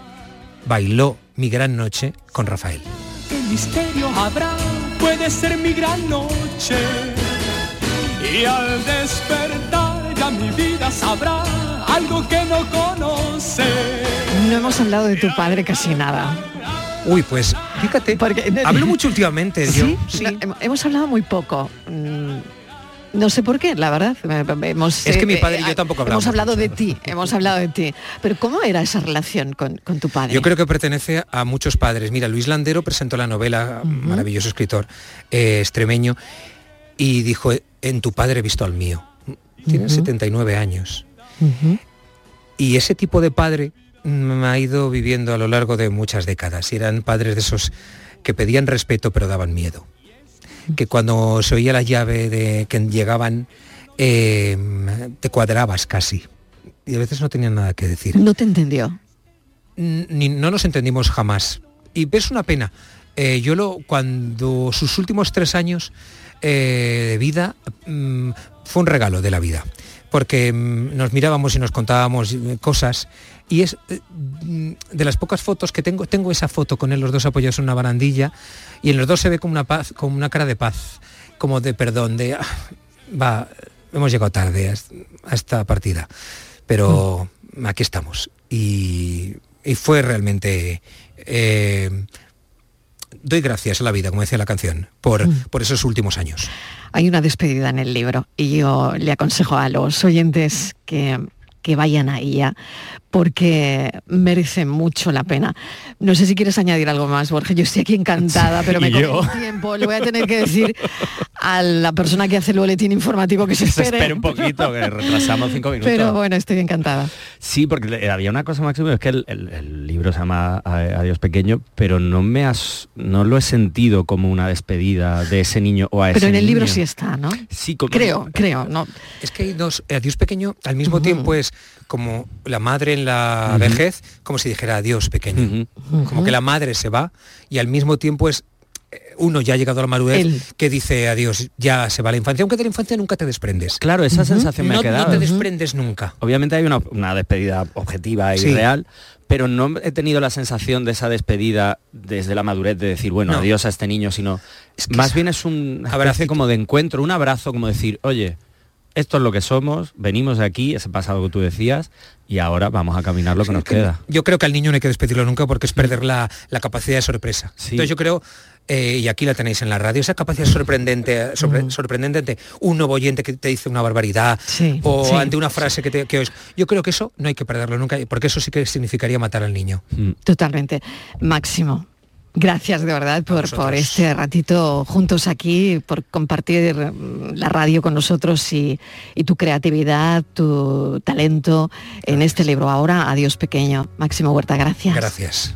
bailó Mi Gran Noche con Rafael. ¿Qué misterio habrá puede ser mi gran noche. Y al despertar ya mi vida sabrá algo que no conoce. No hemos hablado de tu padre casi nada. Uy, pues fíjate, hablo mucho últimamente. yo. ¿Sí? No, hemos hablado muy poco. Mm, No sé por qué, la verdad. Hemos, Es que mi eh, padre y yo eh, tampoco hablamos Hemos hablado de ti, hemos hablado de ti. Pero ¿cómo era esa relación con, con tu padre? Yo creo que pertenece a muchos padres. Mira, Luis Landero presentó la novela, maravilloso escritor eh, extremeño, y dijo, en tu padre he visto al mío. Tiene Ujú. 79 años. Y ese tipo de padre ha ido viviendo a lo largo de muchas décadas. Y eran padres de esos que pedían respeto pero daban miedo. Que cuando se oía la llave de que llegaban, eh, te cuadrabas casi. Y a veces no tenían nada que decir. No te entendió. Ni, no nos entendimos jamás. Y es una pena. Eh, yo lo, cuando sus últimos tres años eh, de vida mm, fue un regalo de la vida. Porque mm, nos mirábamos y nos contábamos cosas. Y es eh, mm, de las pocas fotos que tengo, tengo esa foto con él, los dos apoyados en una barandilla, y en los dos se ve como una paz, como una cara de paz, como de perdón, de "Ah, va, hemos llegado tarde a, est- a esta partida. Pero aquí estamos. Y, y fue realmente. eh, doy gracias a la vida, como decía la canción, por, por esos últimos años. Hay una despedida en el libro y yo le aconsejo a los oyentes que, que vayan a ella porque merece mucho la pena. No sé si quieres añadir algo más, Borges. Yo estoy aquí encantada, pero me coge el tiempo. Le voy a tener que decir a la persona que hace el boletín informativo que se Se espere. espera un poquito, que retrasamos cinco minutos. Pero bueno, estoy encantada. Sí, porque había una cosa, Máximo, es que el, el- el libro se llama Adiós Pequeño, pero no me has, no lo he sentido como una despedida de ese niño o a ese Pero en el libro sí está, ¿no? Sí, como- Creo, creo, ¿no? Es que hay dos, adiós pequeño, al mismo tiempo es como la madre en la vejez, como si dijera adiós pequeño. Como que la madre se va y al mismo tiempo es eh, uno ya ha llegado a la madurez Él. que dice adiós, ya se va la infancia, aunque de la infancia nunca te desprendes. Claro, esa sensación me no, ha quedado. No te desprendes nunca. Obviamente hay una, una despedida objetiva y Sí. real, pero no he tenido la sensación de esa despedida desde la madurez de decir, bueno, No. adiós a este niño, sino más bien es un abrazo como de encuentro, un abrazo como decir, oye, esto es lo que somos, venimos de aquí, ese pasado que tú decías, y ahora vamos a caminar lo que nos queda. Yo creo que al niño no hay que despedirlo nunca porque es perder la, la capacidad de sorpresa. Entonces yo creo, eh, y aquí la tenéis en la radio, esa capacidad sorprendente, sorpre- sorprendente ante un nuevo oyente que te dice una barbaridad o sí. ante una frase que te que os- Yo creo que eso no hay que perderlo nunca porque eso sí que significaría matar al niño. Totalmente. Máximo. Gracias de verdad por, por este ratito juntos aquí, por compartir la radio con nosotros y, y tu creatividad, tu talento en este libro. Ahora, adiós pequeño. Máximo Huerta, gracias. Gracias.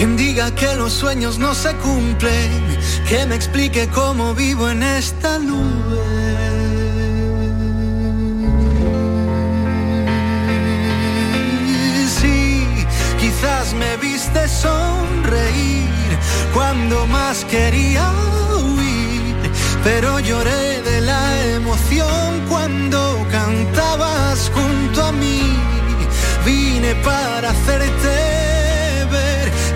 Quien diga que los sueños no se cumplen, que me explique cómo vivo en esta nube. Sí, quizás me viste sonreír cuando más quería huir, pero lloré de la emoción cuando cantabas junto a mí. Vine para hacerte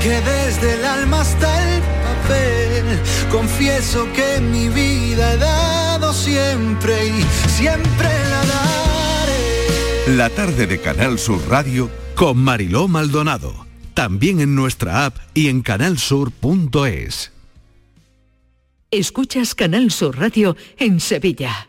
que desde el alma hasta el papel confieso que mi vida he dado siempre y siempre la daré. La tarde de Canal Sur Radio con Mariló Maldonado. También en nuestra app y en canalsur.es. Escuchas Canal Sur Radio en Sevilla.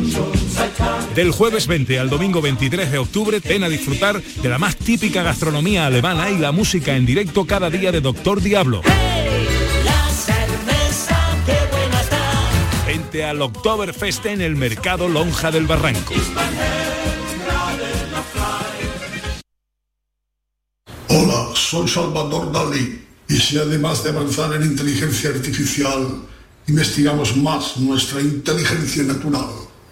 Del jueves 20 al domingo 23 de octubre, ven a disfrutar de la más típica gastronomía alemana y la música en directo cada día de Doctor Diablo. Vente al Oktoberfest en el mercado Lonja del Barranco. Hola, soy Salvador Dalí. Y si además de avanzar en inteligencia artificial, investigamos más nuestra inteligencia natural,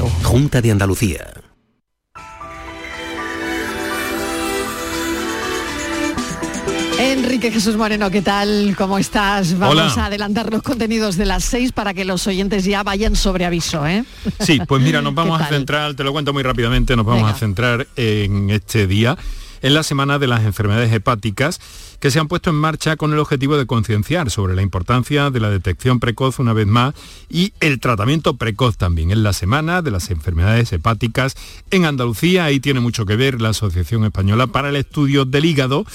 Junta de Andalucía. Enrique Jesús Moreno, ¿qué tal? ¿Cómo estás? Vamos Hola. a adelantar los contenidos de las seis para que los oyentes ya vayan sobre aviso, ¿eh? Sí, pues mira, nos vamos ¿Qué a centrar, te lo cuento muy rápidamente, nos vamos Venga. a centrar en este día, en la semana de las enfermedades hepáticas, que se han puesto en marcha con el objetivo de concienciar sobre la importancia de la detección precoz una vez más y el tratamiento precoz también. En la semana de las enfermedades hepáticas en Andalucía, ahí tiene mucho que ver la Asociación Española para el Estudio del Hígado.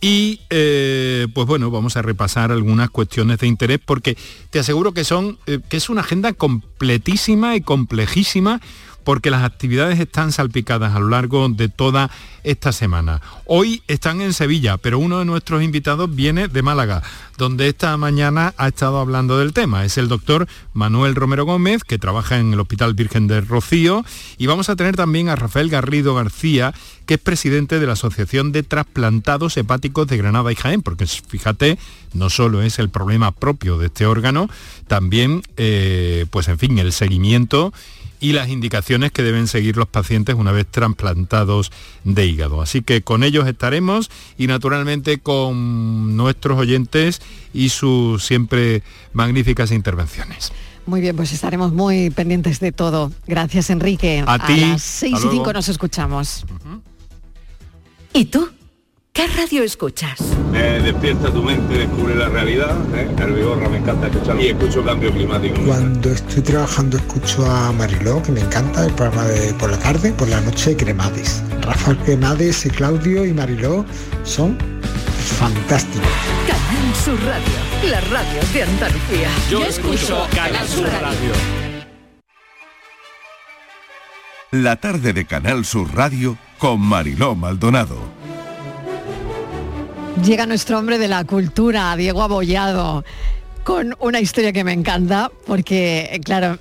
Y eh, pues bueno, vamos a repasar algunas cuestiones de interés porque te aseguro que son eh, que es una agenda completísima y complejísima porque las actividades están salpicadas a lo largo de toda esta semana. Hoy están en Sevilla, pero uno de nuestros invitados viene de Málaga, donde esta mañana ha estado hablando del tema. Es el doctor Manuel Romero Gómez, que trabaja en el Hospital Virgen del Rocío, y vamos a tener también a Rafael Garrido García, que es presidente de la Asociación de Trasplantados Hepáticos de Granada y Jaén, porque fíjate, no solo es el problema propio de este órgano, también, eh, pues en fin, el seguimiento y las indicaciones que deben seguir los pacientes una vez trasplantados de hígado. Así que con ellos estaremos y naturalmente con nuestros oyentes y sus siempre magníficas intervenciones. Muy bien, pues estaremos muy pendientes de todo. Gracias, Enrique. A ti. las seis Hasta y cinco luego. nos escuchamos. ¿Y tú? ¿Qué radio escuchas? Eh, despierta tu mente, descubre la realidad. ¿eh? El Vigorra me encanta escuchar y escucho cambio climático. Cuando estoy trabajando escucho a Mariló, que me encanta, el programa de por la tarde, por la noche Cremades. Rafael Cremades, y Claudio y Mariló son fantásticos. Canal Sur Radio, la radio de Andalucía. Yo escucho Canal Sur Radio. La tarde de Canal Sur Radio con Mariló Maldonado. Llega nuestro hombre de la cultura, Diego Abollado, con una historia que me encanta, porque, claro,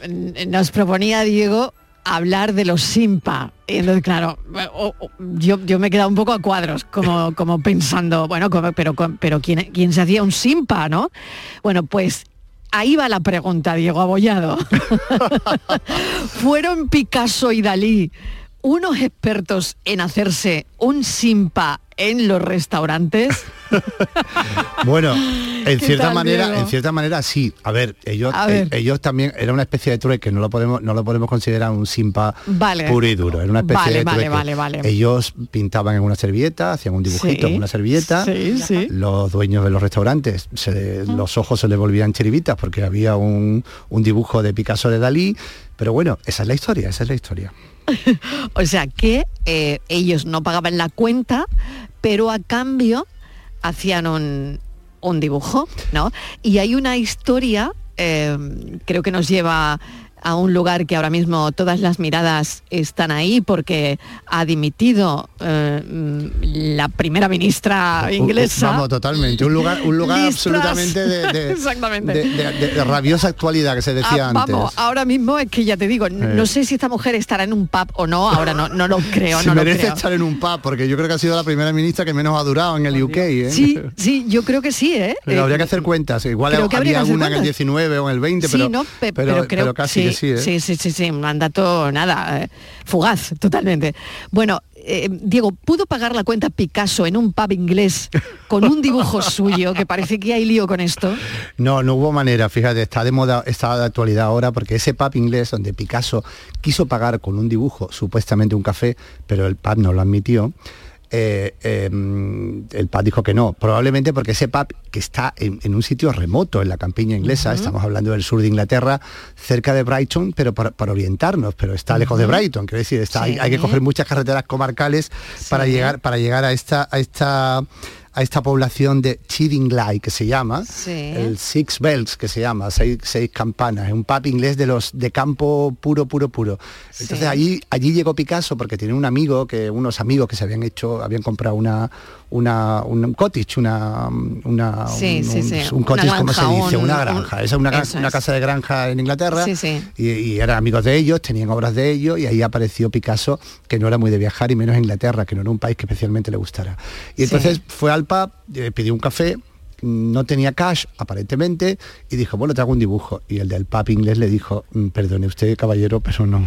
nos proponía Diego hablar de los Simpa. Y entonces, claro, yo, yo me he quedado un poco a cuadros, como, como pensando, bueno, como- pero, pero ¿quién, ¿quién se hacía un Simpa, no? Bueno, pues ahí va la pregunta, Diego Abollado. ¿Fueron Picasso y Dalí unos expertos en hacerse un Simpa en los restaurantes? Bueno, en ¿Qué cierta tal, manera, Diego? en cierta manera sí. A ver, ellos, A ver. eh, ellos también era una especie de trueque, no lo podemos, no lo podemos considerar un simpa Vale. puro y duro. Era una especie Vale, de vale, trueque. vale, vale. Ellos pintaban en una servilleta, hacían un dibujito Sí. en una servilleta. Sí, sí. Los dueños de los restaurantes, se- los ojos se les volvían chiribitas porque había un, un dibujo de Picasso de Dalí. Pero bueno, esa es la historia, esa es la historia. O sea que eh, ellos no pagaban la cuenta, pero a cambio hacían un, dibujo, ¿no? Y hay una historia, eh, creo que nos lleva a un lugar que ahora mismo todas las miradas están ahí porque ha dimitido eh, la primera ministra inglesa. Vamos, totalmente. Un lugar, un lugar absolutamente de, de- Exactamente. de- de- de- de rabiosa actualidad que se decía Ah, antes. vamos, ahora mismo es que ya te digo, n- no Eh. sé si esta mujer estará en un pub o no, ahora no, no lo creo, si no lo merece creo. estar en un pub, porque yo creo que ha sido la primera ministra que menos ha durado en el UK. ¿eh? Sí, sí, yo creo que sí, ¿eh? Pero Eh, habría que hacer cuentas. Igual habría había una en el cuentas. 19 o en el 20, sí, pero, no, pe- pero, pero creo pero casi que sí. ¿eh? sí, sí, sí, sí, un mandato nada, eh, fugaz, totalmente. Bueno, eh, Diego, ¿pudo pagar la cuenta Picasso en un pub inglés con un dibujo suyo? Que parece que hay lío con esto. No, no hubo manera, fíjate, está de moda, está de actualidad ahora, porque ese pub inglés donde Picasso quiso pagar con un dibujo, supuestamente un café, pero el pub no lo admitió. Eh, eh, el pub dijo que no, probablemente porque ese pub que está en, en un sitio remoto en la campiña inglesa, estamos hablando del sur de Inglaterra, cerca de Brighton, pero para, para orientarnos, pero está lejos de. Brighton, quiero decir, está, hay, Sí. hay que coger muchas carreteras comarcales para llegar, para llegar a esta, a esta a esta población de Chidingley que se llama, el Six Bells que se llama, seis, seis campanas, es un pub inglés de los de campo puro, puro, puro. Entonces Sí. allí, allí llegó Picasso porque tiene un amigo, que unos amigos que se habían hecho, habían comprado una, una un cottage, una, una Sí, un, cottage, ¿cómo se dice? un- una un- granja. Esa es una, una casa de granja en Inglaterra. Y, y eran amigos de ellos, tenían obras de ellos y ahí apareció Picasso, que no era muy de viajar y menos Inglaterra, que no era un país que especialmente le gustara. Y entonces fue al pub, eh, pidió un café, no tenía cash aparentemente y dijo, bueno, te hago un dibujo. Y el del pub inglés le dijo, "Mm, perdone usted, caballero, pero no.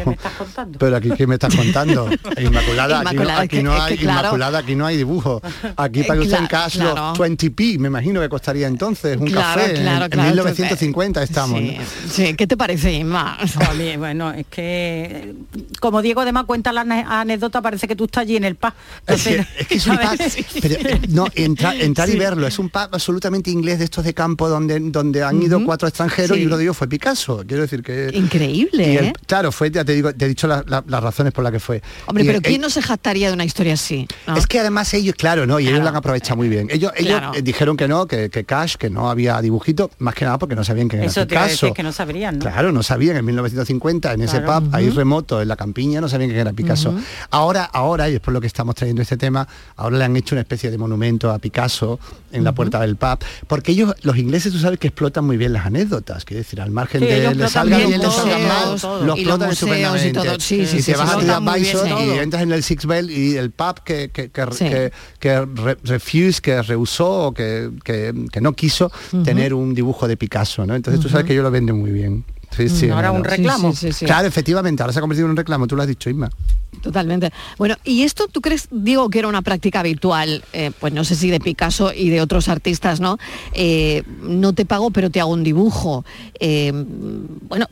Pero aquí, ¿qué me estás contando? Inmaculada, aquí no- aquí que- hay, que claro. Inmaculada, aquí no hay dibujo. Aquí Eh, paga usted en cash claro. los 20p, me imagino que costaría entonces un Claro, café. en- claro, en, claro, 1950 estamos. Sí, ¿no? sí, ¿qué te parece, Inma? Jolín, bueno, es que como Diego además cuenta la anécdota, parece que tú estás allí en el pub. Es que, es que es un pub, ¿sabes? pero, no, entra- entrar y verlo, es un pub absolutamente inglés de estos de campo donde, donde han ido cuatro extranjeros Sí. y uno de ellos fue Picasso. Quiero decir que... Increíble, el- ¿eh? claro, fue, ya te digo, te he dicho la- la- las razones por las que fue. Hombre, Y pero el- ¿quién no se jactaría de una historia así? no? Es que además ellos, claro, ¿no? Y ellos lo han aprovechado muy bien. Ellos, ellos Claro. eh, dijeron que no, que, que Cash, que no había dibujito, más que nada porque no sabían Eso era a Picasso. decir que no sabrían, ¿no? Claro, no sabían en 1950 en ese Claro. pub ahí remoto en la campiña no sabían quién era Picasso. Ahora, ahora y es por lo que estamos trayendo este tema, ahora le han hecho una especie de monumento a Picasso en la puerta del pub, porque ellos los ingleses tú sabes que explotan muy bien las anécdotas, quiero decir, al margen Sí, de ellos le explotan salga bien bien, le todo, salga mal, lo explotan y estupendamente. Sí, sí, y sí, te vas sí, a sí. Bison y entras en el Six Bell y el pub que que, que, Sí. que- que re- refuse, que rehusó o que, que, que no quiso Ujú. tener un dibujo de Picasso, ¿no? Entonces tú sabes que ellos lo venden muy bien. Sí, sí, Ahora no, un reclamo. Sí, sí, sí, sí. Claro, efectivamente, ahora se ha convertido en un reclamo, tú lo has dicho, Isma. Totalmente. Bueno, ¿y esto tú crees, digo, que era una práctica habitual, eh, pues no sé si de Picasso y de otros artistas, ¿no? Eh, no te pago, pero te hago un dibujo. Eh, bueno,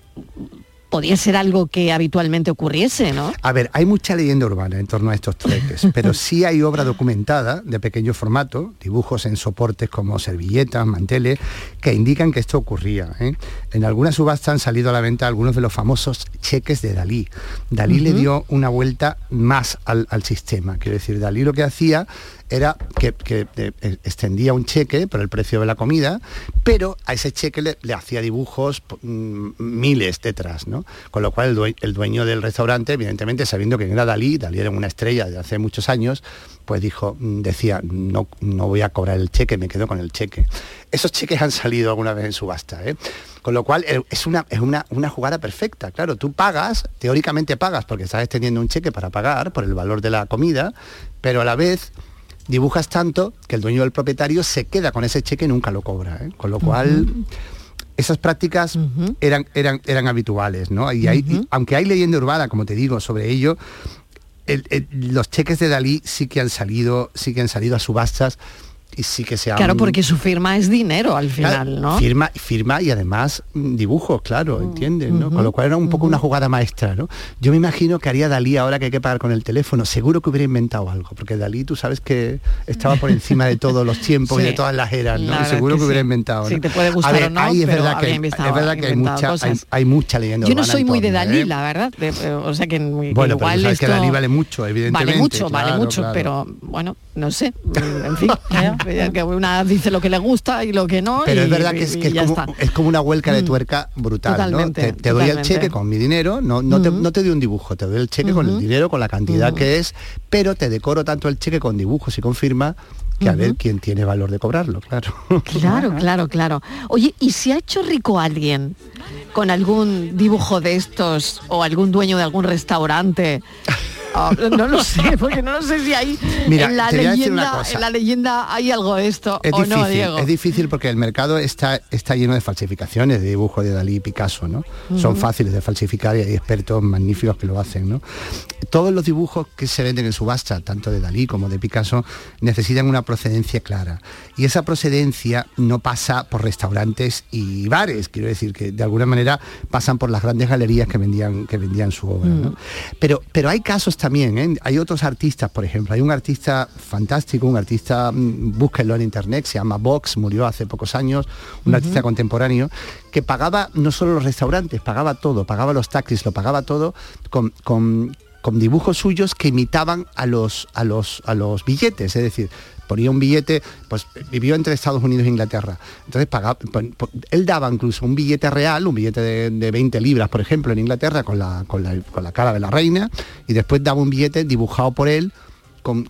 podía ser algo que habitualmente ocurriese, ¿no? A ver, hay mucha leyenda urbana en torno a estos treques, pero sí hay obra documentada de pequeño formato, dibujos en soportes como servilletas, manteles, que indican que esto ocurría. ¿eh? En algunas subastas han salido a la venta algunos de los famosos cheques de Dalí. Dalí le dio una vuelta más al, al sistema. Quiero decir, Dalí lo que hacía era que, que, eh, extendía un cheque por el precio de la comida, pero a ese cheque le, le hacía dibujos mm, miles detrás, ¿no? Con lo cual el dueño del restaurante, evidentemente sabiendo que era Dalí, Dalí era una estrella de hace muchos años, pues dijo, mm, decía, no, no voy a cobrar el cheque, me quedo con el cheque. Esos cheques han salido alguna vez en subasta, ¿eh? Con lo cual es, una, es una, una jugada perfecta. Claro, tú pagas, teóricamente pagas porque estás teniendo un cheque para pagar por el valor de la comida, pero a la vez dibujas tanto que el dueño del propietario se queda con ese cheque y nunca lo cobra. ¿eh? Con lo cual, esas prácticas eran, eran, eran habituales, ¿no? Y hay, aunque hay leyenda urbana, como te digo, sobre ello, los cheques de Dalí sí que han salido, sí que han salido a subastas y sí que se Claro, porque su firma es dinero al final, ¿no? Firma, firma y además mm, dibujos, claro, mm, ¿entiendes? ¿no? Con lo cual era un poco una jugada maestra, ¿no? Yo me imagino que haría Dalí ahora que hay que pagar con el teléfono, seguro que hubiera inventado algo, porque Dalí tú sabes que estaba por encima de todos los tiempos y de todas las eras, ¿no? Y seguro que, hubiera inventado. Sí, te puede gustar o no, es verdad que, es verdad que hay mucha, hay, mucha leyenda Yo no soy muy de Dalí, ¿eh? la verdad, o sea que, bueno, igual pero que Dalí vale mucho, evidentemente. Vale mucho, vale mucho, pero bueno, no sé, en fin, que una dice lo que le gusta y lo que no. Pero es verdad que, es, como, es, como, una huelca de mm. tuerca brutal. Te, doy el cheque con mi dinero, no, no, te, no, te, doy un dibujo, te doy el cheque con el dinero, con la cantidad que es, pero te decoro tanto el cheque con dibujos y con firma que a ver quién tiene valor de cobrarlo, claro. Claro, claro, claro. Oye, ¿y si ha hecho rico alguien con algún dibujo de estos o algún dueño de algún restaurante? Ah, no lo sé, porque no lo sé si hay en, la leyenda, en la leyenda hay algo de esto es o difícil, no, Diego. Es difícil porque el mercado está, está lleno de falsificaciones de dibujos de Dalí y Picasso, ¿no? Son fáciles de falsificar y hay expertos magníficos que lo hacen, ¿no? Todos los dibujos que se venden en subasta, tanto de Dalí como de Picasso, necesitan una procedencia clara. Y esa procedencia no pasa por restaurantes y bares, quiero decir que de alguna manera pasan por las grandes galerías que vendían, que vendían su obra. ¿no? Pero, pero hay casos también, ¿eh? hay otros artistas, por ejemplo, hay un artista fantástico, un artista, mm, búsquenlo en internet, se llama Vox, murió hace pocos años, un artista contemporáneo, que pagaba no solo los restaurantes, pagaba todo, pagaba los taxis, lo pagaba todo con, con con dibujos suyos que imitaban a los, a los, a los billetes, es decir, ponía un billete, pues vivió entre Estados Unidos e Inglaterra. Entonces pagaba, él daba incluso un billete real, un billete de, 20 libras, por ejemplo, en Inglaterra, con la, con la, cara de la reina, y después daba un billete dibujado por él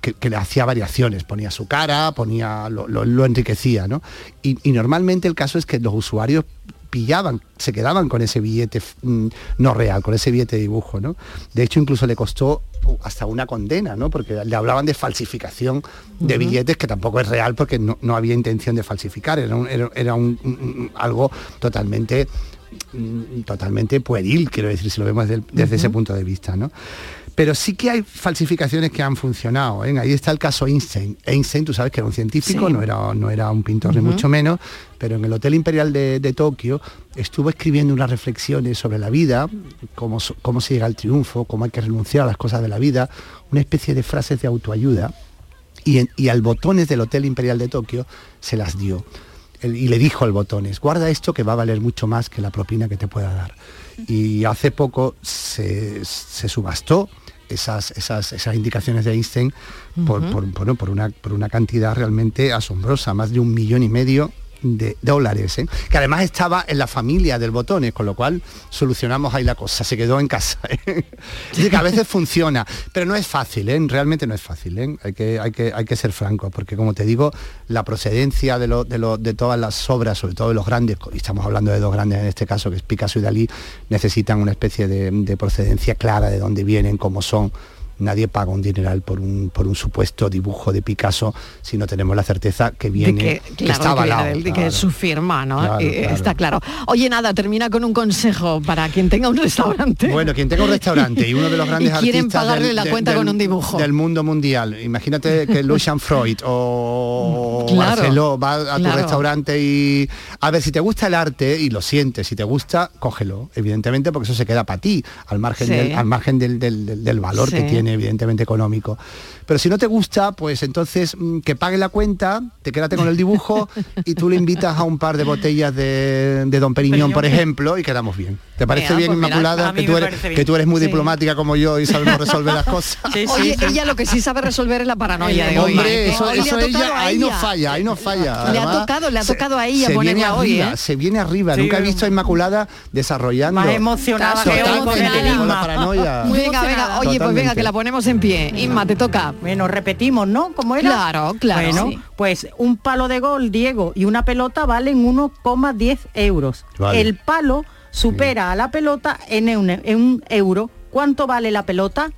que, le hacía variaciones, ponía su cara, ponía, lo, enriquecía, ¿no? Y, y, normalmente el caso es que los usuarios pillaban, se quedaban con ese billete mm, no real, con ese billete de dibujo, ¿no? De hecho, incluso le costó hasta una condena, ¿no? Porque le hablaban de falsificación de billetes, que tampoco es real porque no, había intención de falsificar, era, era, un, algo totalmente mm, totalmente pueril, quiero decir, si lo vemos desde, ese punto de vista, ¿no? Pero sí que hay falsificaciones que han funcionado. ¿eh? Ahí está el caso Einstein. Einstein, tú sabes que era un científico, no, era, no era un pintor ni mucho menos, pero en el Hotel Imperial de, Tokio estuvo escribiendo unas reflexiones sobre la vida, cómo, cómo se llega al triunfo, cómo hay que renunciar a las cosas de la vida, una especie de frases de autoayuda. Y, y al botones del Hotel Imperial de Tokio se las dio. y le dijo al botones, guarda esto que va a valer mucho más que la propina que te pueda dar. Y hace poco se, se subastó esas, esas, esas indicaciones de Einstein por, por, una, por una cantidad realmente asombrosa, más de un millón y medio de dólares, ¿eh? que además estaba en la familia del botones, con lo cual solucionamos ahí la cosa, se quedó en casa. ¿eh? que a veces funciona, pero no es fácil, ¿eh? realmente no es fácil, ¿eh? hay, que, hay, que, hay que ser franco, porque como te digo, la procedencia de, lo, de, lo, de todas las obras, sobre todo de los grandes, y estamos hablando de dos grandes en este caso, que es Picasso y Dalí, necesitan una especie de, de procedencia clara de dónde vienen, cómo son nadie paga un dineral por un, por un supuesto dibujo de Picasso si no tenemos la certeza que viene, que, está avalado. Que, es su firma, ¿no? Está claro. Oye, nada, termina con un consejo para quien tenga un restaurante. Bueno, quien tenga un restaurante y uno de los grandes y quieren pagarle la cuenta con un dibujo. Del mundo mundial. Imagínate que Lucian Freud o Marcelo va a tu restaurante y... A ver, si te gusta el arte y lo sientes, si te gusta, cógelo, evidentemente, porque eso se queda para ti, al margen, del, al margen del, del valor que tiene evidentemente económico. Pero si no te gusta, pues entonces mm, que pague la cuenta, te quédate con el dibujo y tú le invitas a un par de botellas de, de Don Periñón, por ejemplo, y quedamos bien. ¿Te parece bien, pues Inmaculada? Que tú, eres, parece bien. que tú eres muy Sí. diplomática como yo y sabemos resolver las cosas. Oye, ella lo que sí sabe resolver es la paranoia de hoy. Hombre, eso, Hoy eso ella, ahí no falla, ahí no falla. Le ha tocado, le ha se- tocado a ella se viene ponerla hoy, arriba, ¿eh? Se viene arriba, Sí. nunca he visto a Inmaculada desarrollando. Más emocionada que hoy con la paranoia. venga, venga, oye, pues venga, que la ponemos en pie. Inma, te toca. Bueno, repetimos, ¿no? ¿Cómo era? Claro, claro. Bueno, Sí. pues un palo de gol, Diego, y una pelota valen 1,10 euros. Vale. El palo supera a la pelota en un, en un euro. ¿Cuánto vale la pelota?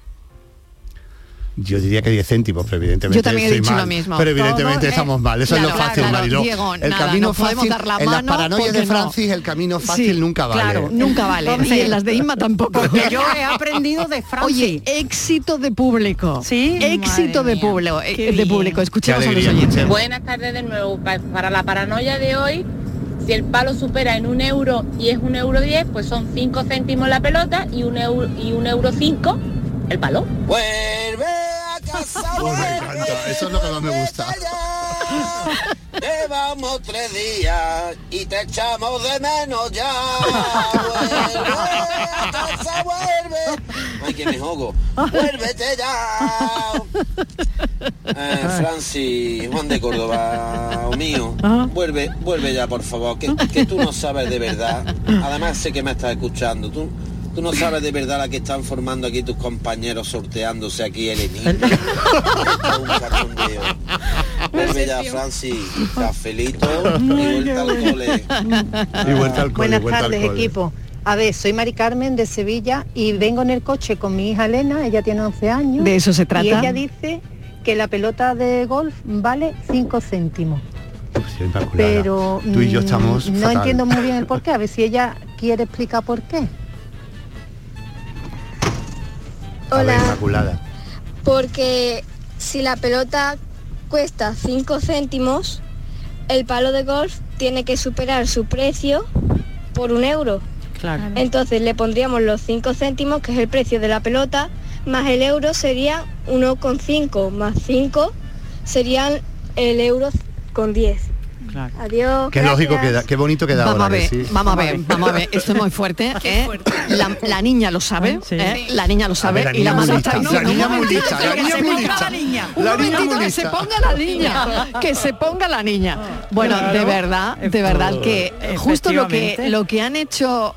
Yo diría que 10 céntimos, pero evidentemente Yo también he dicho mal. lo mismo. Pero evidentemente Todo, eh, estamos mal, eso es lo fácil, claro, Mariló. Diego, el nada, camino fácil, dar la en las paranoias de no. Francis, el camino fácil Sí, nunca vale. Claro, nunca vale. Y en las de Inma tampoco. Porque yo he aprendido de Francis. Oye, éxito de público. Sí, Éxito madre de público. eh, de público. Escuchemos a los oyentes. Buenas tardes de nuevo. Pa- Para la paranoia de hoy, si el palo supera en un euro y es un euro 10, pues son 5 céntimos la pelota y un euro, y un euro 5 el palo. Vuelve a casa, Pues me encanta, eso es lo que más me gusta. Llevamos tres días y te echamos de menos ya. Vuelve a casa, vuelve. Ay, que me jogo. Vuélvete ya. Eh, Francis, Juan de Córdoba, o mío, vuelve, vuelve ya, por favor, que, que tú no sabes de verdad. Además sé que me estás escuchando. Tú, tú no sabes de verdad la que están formando aquí tus compañeros sorteándose aquí el enigma. Un cachondeo. Vuelve ya, Francis, cafelito y vuelta al cole. Y vuelta al cole, Buenas vuelta al tardes, cole. equipo. A ver, soy Mari Carmen de Sevilla y vengo en el coche con mi hija Elena, ella tiene 11 años. De eso se trata. Y ella dice que la pelota de golf vale 5 céntimos. Pero Tú y yo mm, estamos no fatal. entiendo muy bien el por qué. A ver si ella quiere explicar por qué. Hola. Inmaculada. Porque si la pelota cuesta 5 céntimos, el palo de golf tiene que superar su precio por un euro. Claro. Entonces le pondríamos los 5 céntimos, que es el precio de la pelota, más el euro sería 1,5, más 5 serían el euro con 10. Adiós. Qué lógico queda, qué bonito queda Vamos a ahora. ver, que sí. vamos a ver, vamos a ver. Esto es muy fuerte. ¿eh? La, la niña lo sabe, ¿eh? la niña lo sabe ver, la y la madre está diciendo, la niña "Un muy momentito, lista, la que niña se muy ponga lista. la niña, La un momentito que se lista". ponga la niña, que se ponga la niña. Bueno, de verdad, de verdad que justo lo que lo que han hecho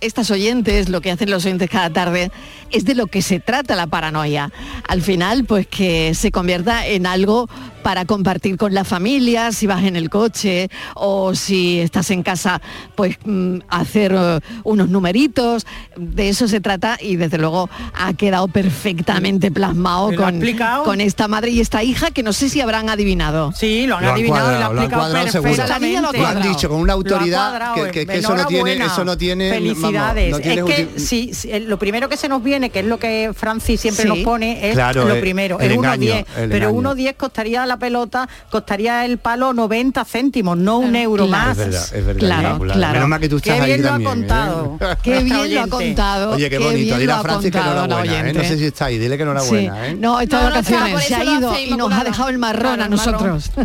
estas oyentes, lo que hacen los oyentes cada tarde, es de lo que se trata la paranoia. Al final, pues que se convierta en algo para compartir con la familia, si vas en el coche o si estás en casa, pues mm, hacer eh, unos numeritos. De eso se trata y desde luego ha quedado perfectamente plasmado Y con, con esta madre y esta hija que no sé si habrán adivinado. Sí, lo han Lo han adivinado y lo cuadrado, han lo han explicado perfectamente. Lo Lo han dicho con una autoridad cuadrado, que, que- que eso no tiene, eso no tiene. vamos, Felicidades. no tiene es que eh, lo primero que se nos viene, que es lo que Francis siempre Sí. nos pone, es Claro, lo primero, el es engaño, 1,10. el Pero engaño. 1,10 costaría la pelota, costaría el palo 90 céntimos, no un euro Claro. más. Es verdad, es verdad. Claro, claro. Menos mal que tú estás Qué ahí bien lo ha ¿eh? contado. Qué bien lo ha contado. Oye, qué, bonito. bien Dile lo a ha Francis que contado la enhorabuena, ¿eh? No sé si está ahí, dile que enhorabuena, Sí. ¿eh? No, está de No, vacaciones, se ha ido y nos ha dejado el marrón a el nosotros.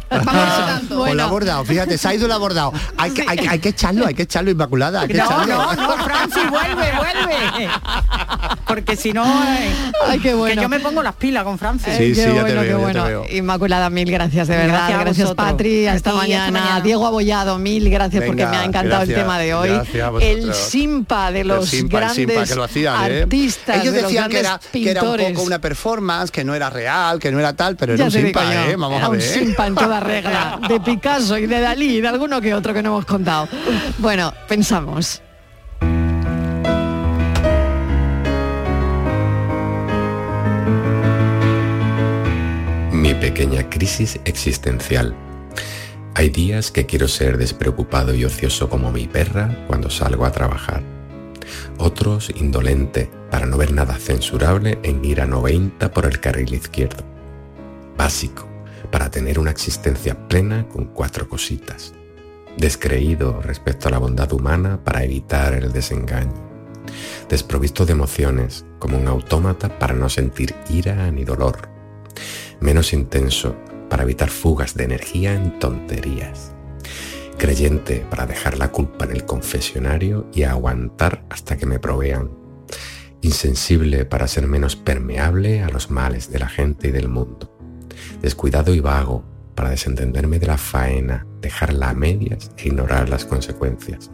Pues lo ha bordado, fíjate, se ha ido el abordado. Hay que, hay, que- hay que echarlo, hay que echarlo, Inmaculada. Hay que No, echarlo. no, no, Francis, vuelve, vuelve. Porque si no, eh, Ay, qué bueno. que yo me pongo las pilas con Francis. Sí, sí, ya te bueno, veo, qué ya te bueno. veo. Inmaculada, mil gracias, de verdad. Gracias Gracias. Patri. Hasta mañana. Diego Abollado, mil gracias porque me ha encantado el tema de hoy. el simpa de los simpa, grandes simpa, que lo hacían, ¿eh? artistas, Ellos de los decían que era, grandes que era un pintores. poco una performance, que no era real, que no era tal, pero Ya era un simpa, ¿eh? Vamos era a un ver. simpa en toda regla, de Picasso y de Dalí y de alguno que otro que no hemos contado. Bueno, pensamos. Pequeña crisis existencial. Hay días que quiero ser despreocupado y ocioso como mi perra cuando salgo a trabajar. Otros indolente para no ver nada censurable en ir a 90 por el carril izquierdo. Básico para tener una existencia plena con cuatro cositas. Descreído respecto a la bondad humana para evitar el desengaño. desprovisto de emociones, como un autómata para no sentir ira ni dolor, menos intenso para evitar fugas de energía en tonterías, creyente para dejar la culpa en el confesionario y aguantar hasta que me provean, insensible para ser menos permeable a los males de la gente y del mundo, descuidado y vago para desentenderme de la faena, dejarla a medias e ignorar las consecuencias,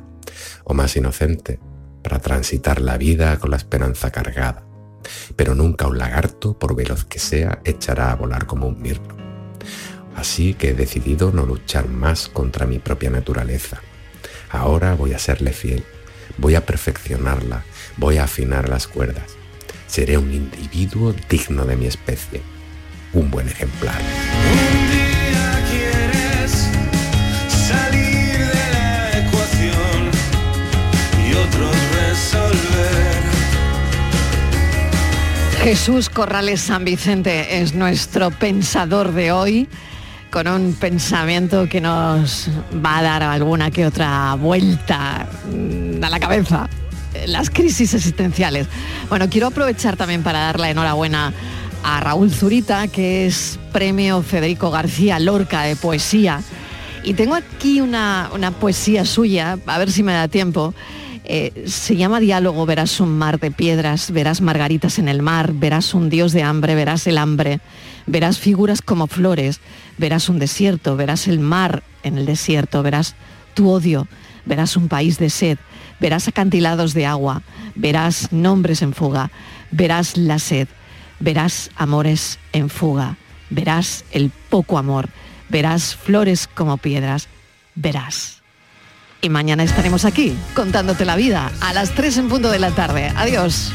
o más inocente para transitar la vida con la esperanza cargada, pero nunca un lagarto, por veloz que sea, echará a volar como un mirlo. Así que he decidido no luchar más contra mi propia naturaleza. Ahora voy a serle fiel, voy a perfeccionarla, voy a afinar las cuerdas. Seré un individuo digno de mi especie, un buen ejemplar. Jesús Corrales San Vicente es nuestro pensador de hoy, con un pensamiento que nos va a dar alguna que otra vuelta mm, a la cabeza. Las crisis existenciales. Bueno, quiero aprovechar también para dar la enhorabuena a Raúl Zurita, que es premio Federico García Lorca de poesía. Y tengo aquí una, una poesía suya, a ver si me da tiempo. Eh, se llama Diálogo, verás un mar de piedras, verás margaritas en el mar, verás un dios de hambre, verás el hambre, verás figuras como flores, verás un desierto, verás el mar en el desierto, verás tu odio, verás un país de sed, verás acantilados de agua, verás nombres en fuga, verás la sed, verás amores en fuga, verás el poco amor, verás flores como piedras, verás. Y mañana estaremos aquí contándote la vida a las 3 en punto de la tarde. Adiós.